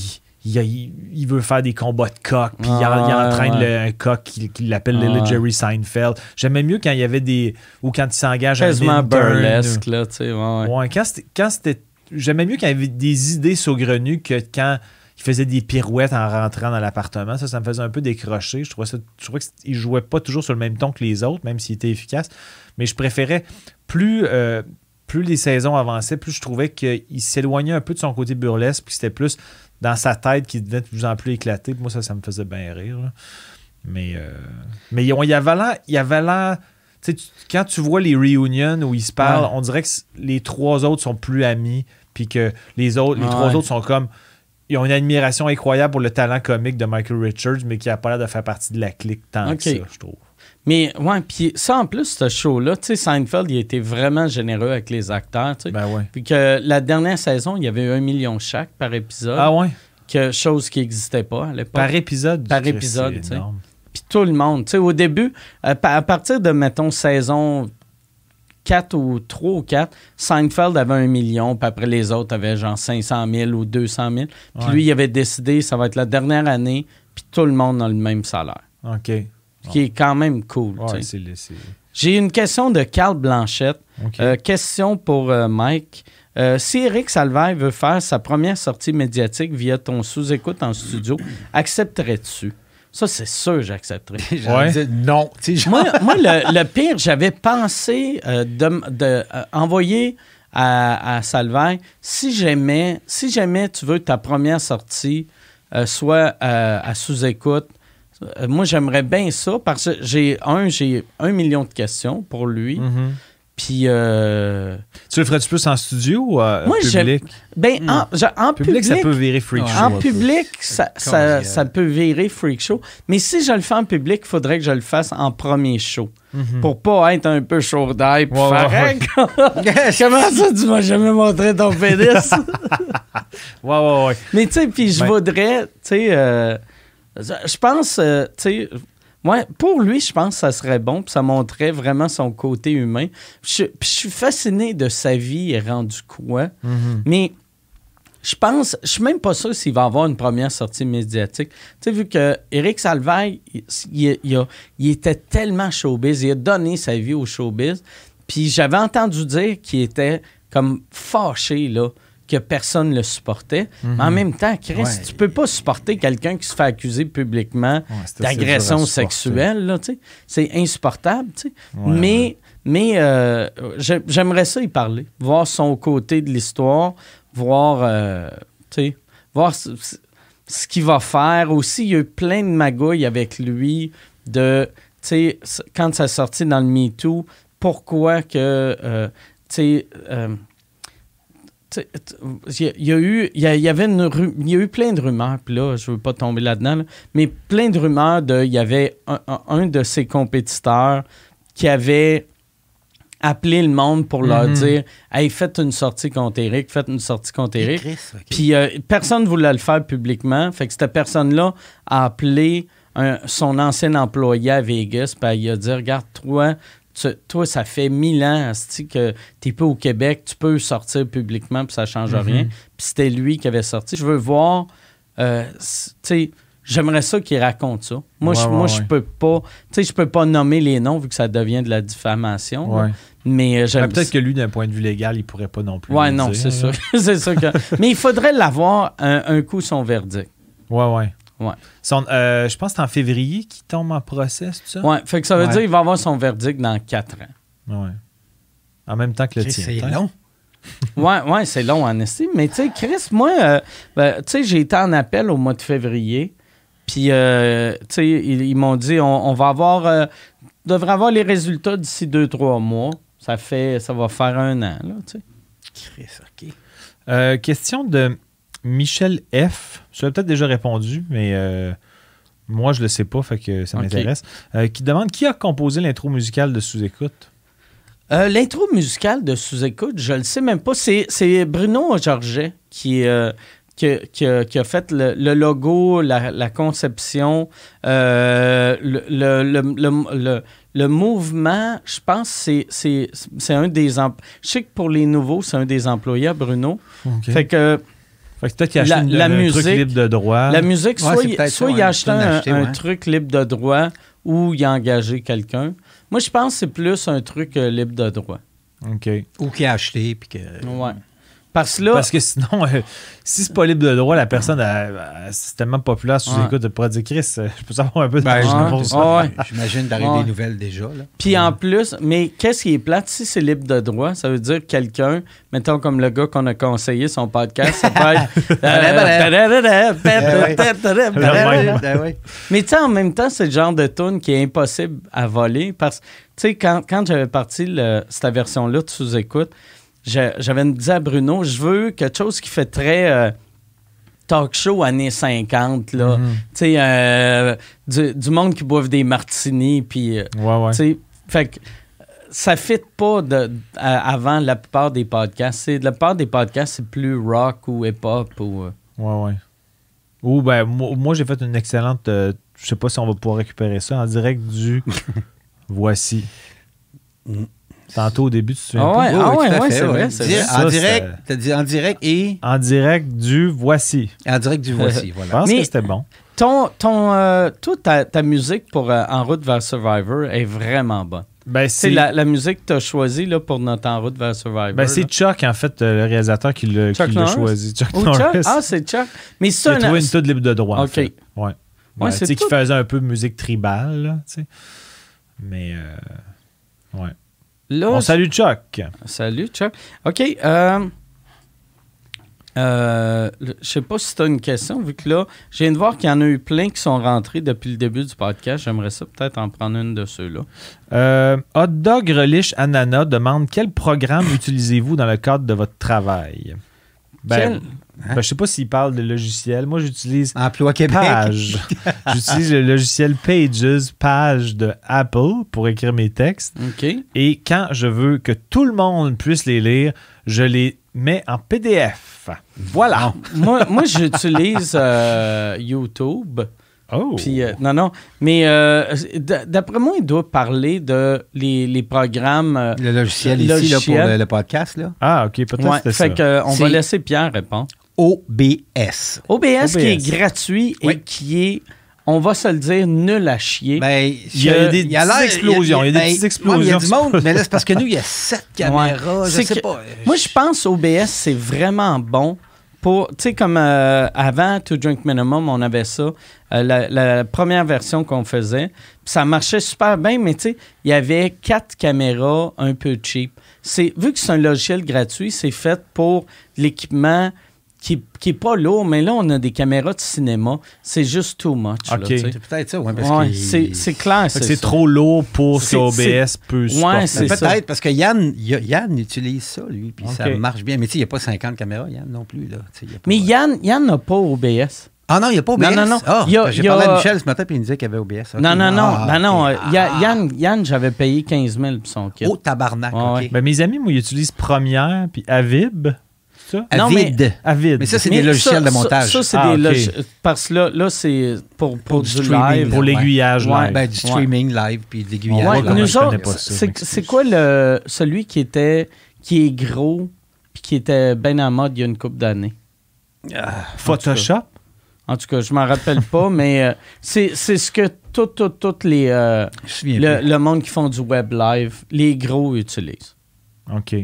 il, veut faire des combats de coq, puis il, entraîne un coq qu'il appelle le Jerry Seinfeld. J'aimais mieux quand il y avait des... ou quand il s'engage à un burlesque, là, tu sais. Ouais, quand c'était... J'aimais mieux quand il y avait des idées saugrenues que quand faisait des pirouettes en rentrant dans l'appartement. Ça, ça me faisait un peu décrocher. Je trouvais, ça, je trouvais qu'il jouait pas toujours sur le même ton que les autres, même s'il était efficace. Mais je préférais plus. Euh, plus les saisons avançaient, plus je trouvais qu'il s'éloignait un peu de son côté burlesque, puis c'était plus dans sa tête qui devenait de plus en plus éclaté. Moi, ça, ça me faisait bien rire. Mais, euh, mais il y avait l'air. Il y avait l'air quand tu vois les reunions où ils se parlent, on dirait que les trois autres sont plus amis, puis que les autres, les trois autres sont comme. Ils ont une admiration incroyable pour le talent comique de Michael Richards, mais qui a pas l'air de faire partie de la clique tant que ça, je trouve. Mais ouais, puis ça en plus, ce show-là, tu sais, Seinfeld, il a été vraiment généreux avec les acteurs, tu sais. Ben ouais. Puis que la dernière saison, il y avait un million chaque par épisode. Ah ouais? Que chose qui n'existait pas à l'époque. Par épisode? Par épisode, tu sais. Puis tout le monde, tu sais, au début, à partir de, mettons, saison 4 ou 3 ou 4, Seinfeld avait un million, puis après les autres avaient genre 500 000 ou 200 000. Puis lui, il avait décidé, ça va être la dernière année, puis tout le monde a le même salaire. OK. Ce qui est quand même cool. J'ai une question de Carl Blanchette. Euh, question pour euh, Mike. si Eric Salvaire veut faire sa première sortie médiatique via ton sous-écoute en studio, accepterais-tu? Ça, c'est sûr, j'accepterais. non. moi, moi le, pire, j'avais pensé euh, de, euh, envoyer à, à si jamais, si jamais tu veux ta première sortie euh, soit à sous-écoute, moi, j'aimerais bien ça parce que j'ai un, j'ai un million de questions pour lui. Mm-hmm. Puis. Euh, tu le ferais-tu plus en studio ou en public? Ben, en, en public, ça peut virer freak show. En public, ça, ça, peut virer freak show. Mais si je le fais en public, il faudrait que je le fasse en premier show. Mhm. Pour pas être un peu chaud d'ail pour faire Comment ça, tu m'as jamais montré ton pénis? ouais, ouais, ouais. Mais tu sais, puis je voudrais, tu sais, euh, je pense, euh, tu sais, Ouais, pour lui, je pense que ça serait bon, puis ça montrait vraiment son côté humain. Je, je suis fasciné de sa vie et rendu quoi. Mm-hmm. Mais je pense, je suis même pas sûr s'il va avoir une première sortie médiatique. Tu sais, vu que Eric Salvaille, il, était tellement showbiz, il a donné sa vie au showbiz. Puis j'avais entendu dire qu'il était comme fâché, là que personne ne le supportait. Mais en mhm. même temps, Chris, tu peux pas supporter quelqu'un qui se fait accuser publiquement d'agression sexuelle. C'est insupportable. mais mais euh, j'aimerais ça y parler, voir son côté de l'histoire, voir, euh, voir ce, qu'il va faire. Aussi, il y a eu plein de magouilles avec lui de, quand ça sortit dans le MeToo, pourquoi que, euh, tu sais, il y, a eu il y, avait une il y a eu plein de rumeurs puis là je veux pas tomber là-dedans mais plein de rumeurs de il y avait un, de ses compétiteurs qui avait appelé le monde pour leur mhm. dire hey faites une sortie contre Eric faites une sortie contre Eric. Puis euh, personne ne voulait le faire publiquement. Fait que cette personne là a appelé son ancien employé à Vegas puis il a dit regarde toi toi, ça fait mille ans que tu pas au Québec, tu peux sortir publiquement, puis ça change mm-hmm. rien. Puis c'était lui qui avait sorti. Je veux voir, euh, tu sais, j'aimerais ça qu'il raconte ça. Moi, je, moi je peux pas, tu sais, je peux pas nommer les noms vu que ça devient de la diffamation. Mais euh, peut-être que lui, d'un point de vue légal, il pourrait pas non plus. Ouais, non, c'est sûr. sûr Mais il faudrait l'avoir un, un coup son verdict. Ouais, ouais. Ouais. Euh, je pense que c'est en février qu'il tombe en procès, c'est ça? Ouais, fait que ça veut dire qu'il va avoir son verdict dans quatre ans. Ouais. En même temps que le tien. C'est long. ouais, ouais, c'est long en estime. Mais tu sais, Chris, moi, euh, ben, tu sais, j'ai été en appel au mois de février. Puis, euh, tu sais, ils, m'ont dit, on, va avoir, devrait avoir les résultats d'ici deux, trois mois. Ça fait, ça va faire un an, là, tu sais. Chris, OK. question de Michel F. Je l'ai peut-être déjà répondu, mais euh, moi, je le sais pas, fait que ça m'intéresse. Euh, qui demande qui a composé l'intro musicale de Sous-Écoute? Euh, L'intro musicale de Sous-Écoute, je le sais même pas. C'est Bruno Georget qui, qui, a, fait le, logo, la, conception, le, le, le, mouvement. Je pense que c'est un des. Je sais que pour les nouveaux, c'est un des employés, Bruno. Fait que fait que peut-être qu'il a acheté la, un truc libre de droit. La musique, soit, il, a acheté un, truc libre de droit ou il a engagé quelqu'un. Moi, je pense que c'est plus un truc euh, libre de droit. OK. Ou qu'il a acheté. Puis que... Ouais. Parce, là, Parce que sinon, euh, si c'est pas libre de droit, la personne, c'est tellement populaire sous écoute, de pourrait dire Chris, euh, je peux savoir un peu de ben, ouais, J'imagine d'arriver des nouvelles déjà. Là. Puis en plus, mais qu'est-ce qui est plate? Si c'est libre de droit, ça veut dire quelqu'un, mettons comme le gars qu'on a conseillé son podcast, ça peut Mais tu sais, en même temps, c'est le genre de tune qui est impossible à voler parce que, tu sais, quand, quand j'avais parti le, cette version-là de sous-écoute, j'avais dit à Bruno, je veux quelque chose qui fait très euh, talk show années 50, là. Mhm. Tu sais, euh, du, monde qui boive des martinis, puis... Euh, ouais, ouais. Fait que ça fit pas de, avant la plupart des podcasts. La plupart des podcasts, c'est plus rock ou hip-hop ou... Ouais, ouais. Ou ben, moi, j'ai fait une excellente... je sais pas si on va pouvoir récupérer ça en direct du... Voici. Mm. Tantôt au début, tu te souviens Ah ouais, ah ouais, ouais c'est vrai. En direct, t'as dit en direct et. En direct du voici. En direct du voici, voilà. Je pense que c'était bon. Ton, ton, euh, toute ta, musique pour euh, En route vers Survivor est vraiment bonne. Ben, c'est la, la, musique que tu as choisie là, pour notre En route vers Survivor. Ben, c'est Chuck, en fait, euh, le réalisateur qui l'a choisi. Chuck Norris. Ah, c'est Chuck. Mais ça, Il a trouvé une toute libre de droit. OK. En fait. Ouais. ouais c'est qui faisait un peu de musique tribale. Là, Mais, euh, ouais. On salue Chuck. Salut Chuck. OK. Euh, euh, je sais pas si tu as une question, vu que là, je viens de voir qu'il y en a eu plein qui sont rentrés depuis le début du podcast. J'aimerais ça peut-être en prendre une de ceux-là. Euh, Hot Dog Relish Anana demande quel programme utilisez-vous dans le cadre de votre travail? Ben, ben, je sais pas s'il parle de logiciel. Moi, j'utilise Emploi Québec. Page. j'utilise le logiciel Pages, page de Apple pour écrire mes textes. Et quand je veux que tout le monde puisse les lire, je les mets en PDF. Voilà. moi, moi j'utilise euh, YouTube. Oh. Puis, euh, non, non. Mais euh, d'après moi, il doit parler de les, les programmes. le logiciel, ici Là, pour le, podcast. Là. Ah, OK. Peut-être ouais, fait que, on va laisser Pierre répondre. OBS. OBS, qui est gratuit et qui est on va se le dire, nul à chier. Ben, il y a des, il y a petites explosions. Il y a des petites explosions. Il y a du monde, mais là, c'est parce que nous, il y a sept caméras. je sais pas. Moi, je pense OBS, c'est vraiment bon pour. Tu sais, comme euh, avant To Drink Minimum, on avait ça. Euh, la, première version qu'on faisait. Ça marchait super bien, mais tu sais, il y avait quatre caméras un peu cheap. Vu que c'est un logiciel gratuit, c'est fait pour l'équipement qui, qui est pas lourd, mais là, on a des caméras de cinéma. C'est juste too much. C'est peut-être ça, ouais, c'est clair. C'est trop lourd pour ce OBS peut ouais, c'est Peut-être, parce que Yann, Yann utilise ça, lui, puis ça marche bien. Mais tu sais, il n'y a pas 50 caméras, Yann, non plus. Là. mais Yann n'a pas OBS. Ah non, il n'y a pas OBS. Non, non, non. Ah, J'ai parlé à Michel ce matin, puis il me disait qu'il y avait OBS. Non, non, non. Ah, ben non, Yann, Yann j'avais payé 15 000 pour son kit. Oh, tabarnak. Ben, mes amis, moi, ils utilisent Première puis Avib ça? Avid. mais, ça, c'est des logiciels de montage. Ça, c'est ah, des logiciels. Parce que là, là c'est pour, pour, du, live. Pour l'aiguillage live. Ben, du streaming live puis de l'aiguillage. Ouais, nous autres, c'est quoi le, celui qui était qui est gros puis qui était bien en mode il y a une couple d'années? Ah, Photoshop? En tout cas, je m'en rappelle pas, mais euh, c'est ce que tout les euh, le, le, monde qui font du web live, les gros utilisent. OK.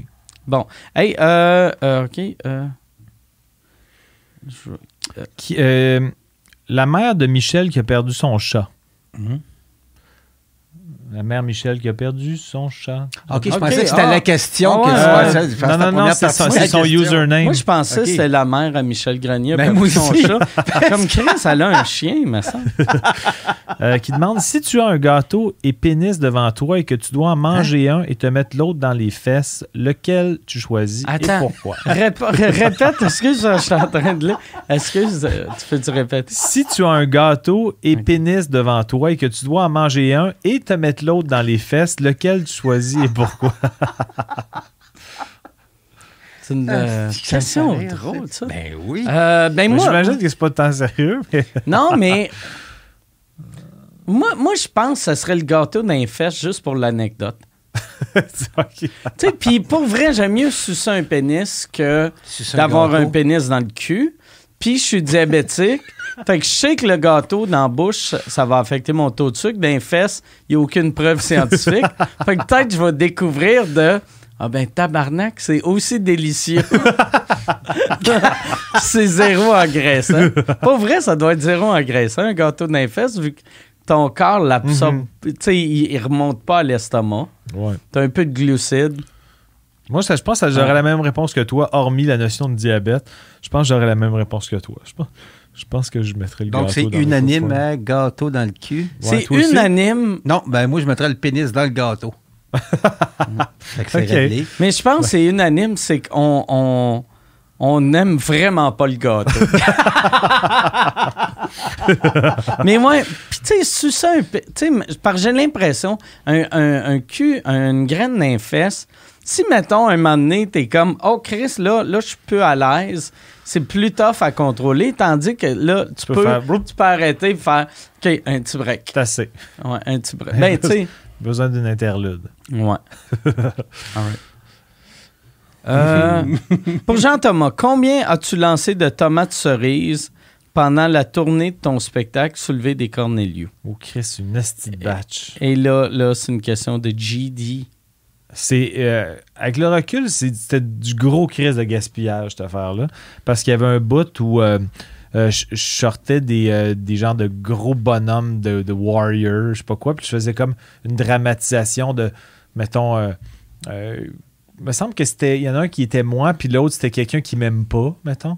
Bon. Hey, euh, euh OK. Euh, qui, euh, la mère de Michel qui a perdu son chat. Mm la mère Michel qui a perdu son chat. OK, je pensais que c'était la question que tu Non, non, non, c'est son, username. Moi, je pensais que c'était la mère à Michel Grenier qui a ben, perdu son chat. Comme Chris, elle a un chien, me semble. Euh, qui demande si tu as un gâteau et pénis devant toi et que tu dois en manger hein? un et te mettre l'autre dans les fesses, lequel tu choisis et pourquoi? répète, excuse, je suis en train de lire? Excuse, euh, tu peux-tu répéter? Si tu as un gâteau et pénis devant toi et que tu dois en manger un et te mettre l'autre dans les fesses, lequel tu choisis et pourquoi? C'est une euh, question drôle, ça. Ben oui. Euh, ben moi, J'imagine que c'est pas tant sérieux. non, mais moi, moi je pense que ce serait le gâteau d'un fesses juste pour l'anecdote. tu sais, puis pour vrai, j'aime mieux sucer un pénis que d'avoir un pénis dans le cul. Puis je suis diabétique. Fait que je sais que le gâteau dans la bouche, ça va affecter mon taux de sucre. Dans les fesses, il n'y a aucune preuve scientifique. fait que peut-être je vais découvrir de Ah ben tabarnak, c'est aussi délicieux. c'est zéro engraissant. Pas vrai, ça doit être zéro engraissant, un gâteau d'infest, vu que ton corps l'absorbe. Mhm. Tu sais, il, il remonte pas à l'estomac. Ouais. T'as un peu de glucides. Moi, ça, je pense que j'aurais la même réponse que toi, hormis la notion de diabète. Je pense que j'aurais la même réponse que toi. Je pense, je pense que je mettrais le Donc, gâteau c'est dans le unanime, hein, gâteau dans le cul. Ouais, c'est unanime, Non, ben moi, je mettrais le pénis dans le gâteau. c'est mais je pense que c'est unanime, c'est qu'on on, on n'aime vraiment pas le gâteau. mais ouais, puis tu sais, sucer un tu sais, que j'ai l'impression, un, un, un cul, une graine d'infest, si, mettons, un moment donné, t'es comme, oh, Chris, là, là, je suis peu à l'aise, c'est plus tough à contrôler, tandis que là, tu, peux peux, faire- tu peux arrêter et faire, OK, un petit break. C'est assez. Ouais, un petit break. Ben, tu sais, Besoin d'une interlude. ouais. Euh, pour Jean-Thomas, combien as-tu lancé de tomates cerises pendant la tournée de ton spectacle Soulever des Cornélius? Oh, Chris, une nasty batch. Et là, là c'est une question de GD. C'est euh, avec le recul, c'était du gros crise de gaspillage cette affaire-là, parce qu'il y avait un bout où euh, euh, je je sortais des, des genres de gros bonhommes de, de warrior, je sais pas quoi, puis je faisais comme une dramatisation de, mettons, il me semble que c'était, il y en a un qui était moi, puis l'autre c'était quelqu'un qui m'aime pas, mettons.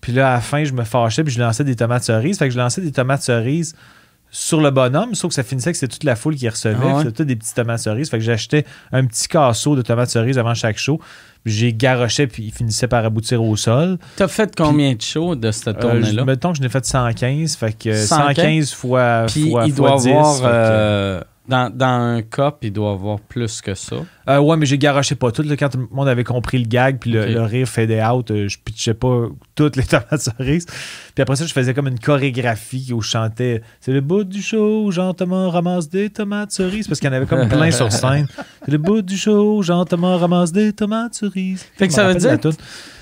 Puis là, à la fin, je me fâchais, puis je lançais des tomates cerises. Fait que je lançais des tomates cerises sur le bonhomme, sauf que ça finissait que c'était toute la foule qui recevait. Ah ouais? C'était des petites tomates cerises. Fait que j'achetais un petit casseau de tomates cerises avant chaque show. Puis j'ai garoché, puis il finissait par aboutir au sol. T'as fait combien de shows de cette Euh, tournée-là? mettons que je n'ai fait 115. Fait que 115? 115 fois, Puis fois, il fois doit 10, avoir, fait que- euh, dans, dans un cup, il doit avoir plus que ça. Euh, ouais, mais j'ai garoché pas tout. là, quand tout le monde avait compris le gag, puis le, Ok. le rire fadait out, euh, je pitchais pas toutes les tomates cerises. Puis après ça, je faisais comme une chorégraphie où je chantais C'est le bout du show Jean-Thomas ramasse des tomates cerises. Parce qu'il y en avait comme plein sur scène. C'est le bout du show Jean-Thomas ramasse des tomates cerises. Fait que ça veut dire toune.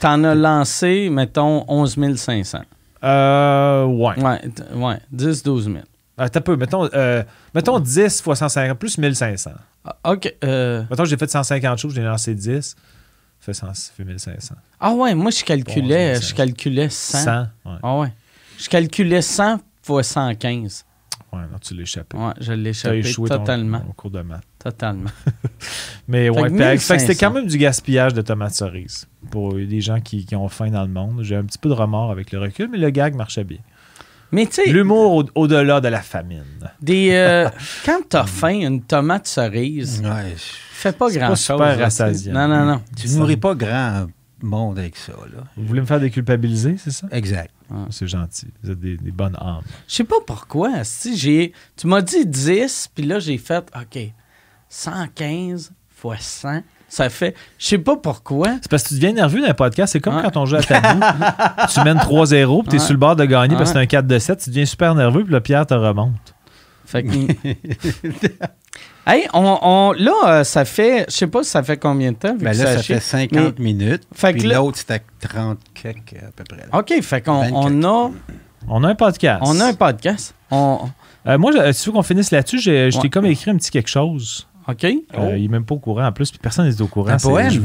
T'en as lancé, mettons, 11 500. Euh, ouais. Ouais, ouais 10-12 000. Ah, T'as peu. Mettons, euh, mettons 10 fois 150, plus 1500. Ah, OK. euh, Mettons, j'ai fait 150 shows, j'ai lancé 10. Ça fait, 100, ça fait 1500. Ah ouais, moi, je calculais, je calculais 100. 100. Ouais. Ah ouais. Je calculais 100 fois 115. Ouais, non, tu l'as échappé. Ouais, je l'ai échappé échoué totalement. ton cours de maths. Totalement. Mais Fait ouais, c'était 1500. quand même du gaspillage de tomates cerises pour des gens qui, qui ont faim dans le monde. J'ai un petit peu de remords avec le recul, mais le gag marchait bien. Mais tu sais, L'humour au- au-delà de la famine. des, euh, quand t'as faim, une tomate cerise, Ouais, fait pas C'est pas grand-chose. super. Non, non, non. tu ne nourris pas grand monde avec ça, là. Vous voulez me faire déculpabiliser, c'est ça? Exact. C'est gentil. Vous êtes des, des bonnes âmes. Je sais pas pourquoi. Si j'ai, tu m'as dit 10, puis là, j'ai fait, OK, 115 fois 100, ça fait, je sais pas pourquoi. C'est parce que tu deviens nerveux dans un podcast. C'est comme Ouais. quand on joue à tabou. tu mènes 3-0, puis t'es Ouais. sur le bord de gagner parce que c'est un 4 de 7. Tu deviens super nerveux, puis le Pierre te remonte. Fait que... hey, on, on- là, euh, ça fait, je sais pas si ça fait combien de temps. vu Ben que là, ça fait 50 minutes. Fait que puis là- l'autre, c'était 30 quelques à peu près. là. OK, fait qu'on 24. on a, On a un podcast. on a un podcast. On, Euh, moi, je- si tu veux qu'on finisse là-dessus, je t'ai comme écrit un petit quelque chose. OK? Euh, il n'est même pas au courant en plus, puis personne n'est au courant. Un poème?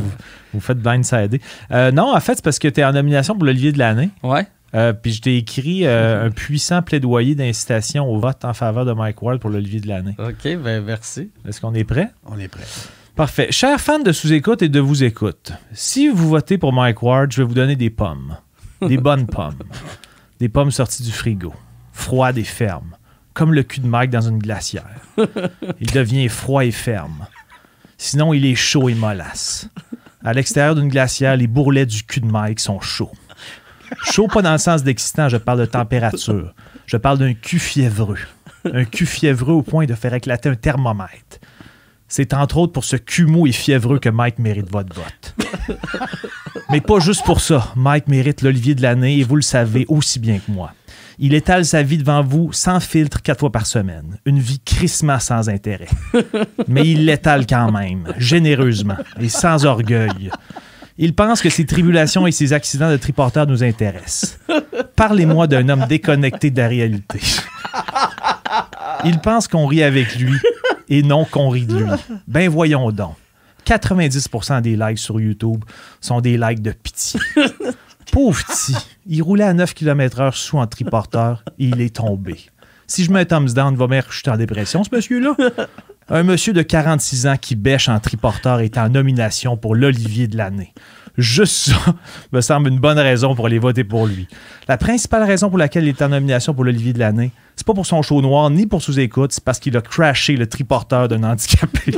vous faites blindsider. Euh, non, en fait, c'est parce que tu es en nomination pour l'Olivier de l'année. Ouais. Euh, puis je t'ai écrit euh, un puissant plaidoyer d'incitation au vote en faveur de Mike Ward pour l'Olivier de l'année. OK, ben merci. Est-ce qu'on est prêt? On est prêt. Parfait. Chers fans de sous-écoute et de vous écoute, si vous votez pour Mike Ward, je vais vous donner des pommes. Des bonnes pommes. Des pommes sorties du frigo. Froides et fermes. Comme le cul de Mike dans une glacière. Il devient froid et ferme. Sinon, il est chaud et mollasse. À l'extérieur d'une glacière, les bourrelets du cul de Mike sont chauds. Chaud pas dans le sens d'excitant, je parle de température. Je parle d'un cul fiévreux. Un cul fiévreux au point de faire éclater un thermomètre. C'est entre autres pour ce cul mou et fiévreux que Mike mérite votre vote. Mais pas juste pour ça. Mike mérite l'Olivier de l'année et vous le savez aussi bien que moi. Il étale sa vie devant vous sans filtre quatre fois par semaine. Une vie crissement sans intérêt. Mais il l'étale quand même, généreusement et sans orgueil. Il pense que ses tribulations et ses accidents de triporteur nous intéressent. Parlez-moi d'un homme déconnecté de la réalité. Il pense qu'on rit avec lui et non qu'on rit de lui. Ben voyons donc. 90% des likes sur YouTube sont des likes de pitié. Pauvre petit, il roulait à 9 km/h sous un triporteur et il est tombé. Si je mets un thumbs down, va me en dépression, ce monsieur-là. Un monsieur de 46 ans qui bêche en triporteur est en nomination pour l'Olivier de l'année. Juste ça me semble une bonne raison pour aller voter pour lui. La principale raison pour laquelle il est en nomination pour l'Olivier de l'année, c'est pas pour son show noir ni pour sous-écoute, c'est parce qu'il a crashé le triporteur d'un handicapé.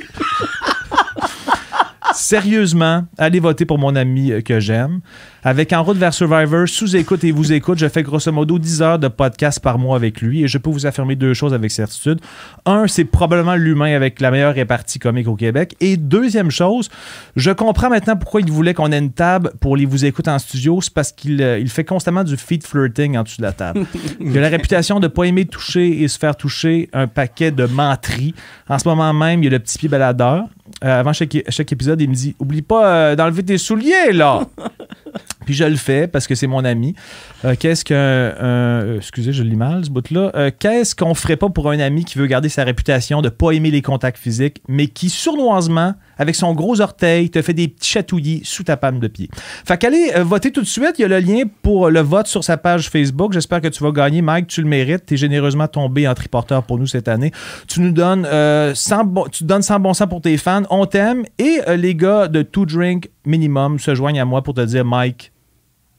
Sérieusement, allez voter pour mon ami euh, que j'aime. Avec En route vers Survivor, sous-écoute et vous écoute, je fais grosso modo 10 heures de podcast par mois avec lui et je peux vous affirmer deux choses avec certitude. Un, c'est probablement l'humain avec la meilleure répartie comique au Québec. Et deuxième chose, je comprends maintenant pourquoi il voulait qu'on ait une table pour les vous écouter en studio. C'est parce qu'il euh, il fait constamment du feed flirting en dessous de la table. il a la réputation de ne pas aimer toucher et se faire toucher un paquet de menteries. En ce moment même, il y a le petit pied baladeur. Euh, avant chaque, épisode, il me dit Oublie pas euh, d'enlever tes souliers, là Puis je le fais parce que c'est mon ami. Euh, qu'est-ce qu'un. excusez, je lis mal ce bout-là. qu'est-ce qu'on ferait pas pour un ami qui veut garder sa réputation de pas aimer les contacts physiques, mais qui sournoisement avec son gros orteil, te fait des petits chatouillis sous ta palme de pied. Fait qu'allez euh, voter tout de suite. Il y a le lien pour le vote sur sa page Facebook. J'espère que tu vas gagner. Mike, tu le mérites. Tu es généreusement tombé en triporteur pour nous cette année. Tu nous donnes, euh, 100, bon, tu donnes 100 bons sens pour tes fans. On t'aime. Et euh, les gars de Two Drink Minimum se joignent à moi pour te dire Mike,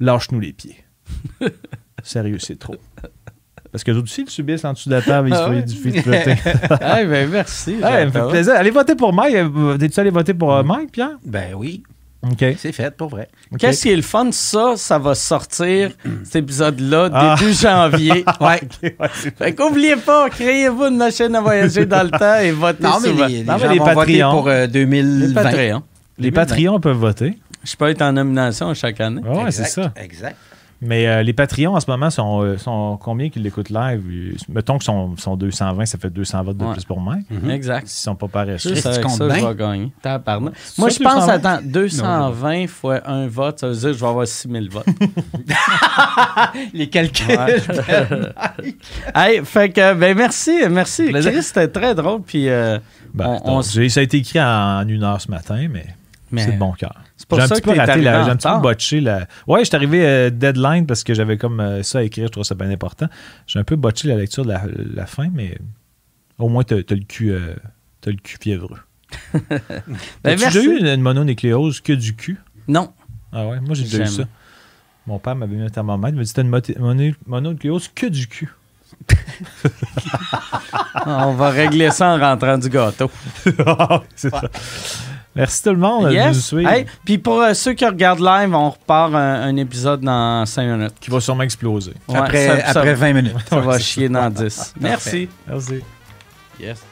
lâche-nous les pieds. Sérieux, c'est trop. Parce que aussi le subissent en dessous de la table, ils se font du feed hey, ben merci. ça me fait plaisir. Allez voter pour Mike. T'es-tu allé voter pour euh. Mike, Pierre? Ben oui. OK. C'est fait, pour vrai. Qu'est-ce qui est le fun, ça, ça va sortir, cet épisode-là, ah. début janvier. ouais. fait qu'oubliez pas, créez-vous une machine à voyager dans le temps et votez non, mais Les, non, mais les Patreons. pour 2020. Les Patreons. Les Patreons peuvent voter. Je peux être en nomination chaque année. Oui, c'est ça. Exact. Mais euh, les Patreons en ce moment sont, euh, sont combien qu'ils l'écoutent live? Mettons qu'ils sont, sont, 220, ça fait 200 votes de plus pour moi. Mhm. Exact. S'ils sont pas paresseux. Ça, ça, ça je vais gagner. Moi, je pense, attends, 220 fois un vote, ça veut dire que je vais avoir 6000 votes. les calculs. hey, fait que, ben merci, merci. Chris, c'était très drôle. Puis, euh, ben, ça a été écrit en une heure ce matin, mais, c'est de bon cœur. J'ai un petit peu raté, j'ai un petit peu botché la. Ouais, je suis arrivé euh, deadline parce que j'avais comme euh, ça à écrire, je trouve ça bien important. J'ai un peu botché la lecture de la, fin, mais au moins, t'as as le cul, euh, le cul fiévreux. ben, As-tu déjà eu une mononucléose que du cul? Non. Ah ouais, moi j'ai déjà eu ça. Mon père m'avait mis un thermomètre, il m'a dit c'était une mononucléose que du cul. On va régler ça en rentrant du gâteau. c'est ça. Merci tout le monde de nous suivre. puis pour euh, ceux qui regardent live, on repart un, épisode dans 5 minutes. Qui va sûrement exploser. après, après 20 minutes. Ça va chier dans 10. Merci. Merci. Yes.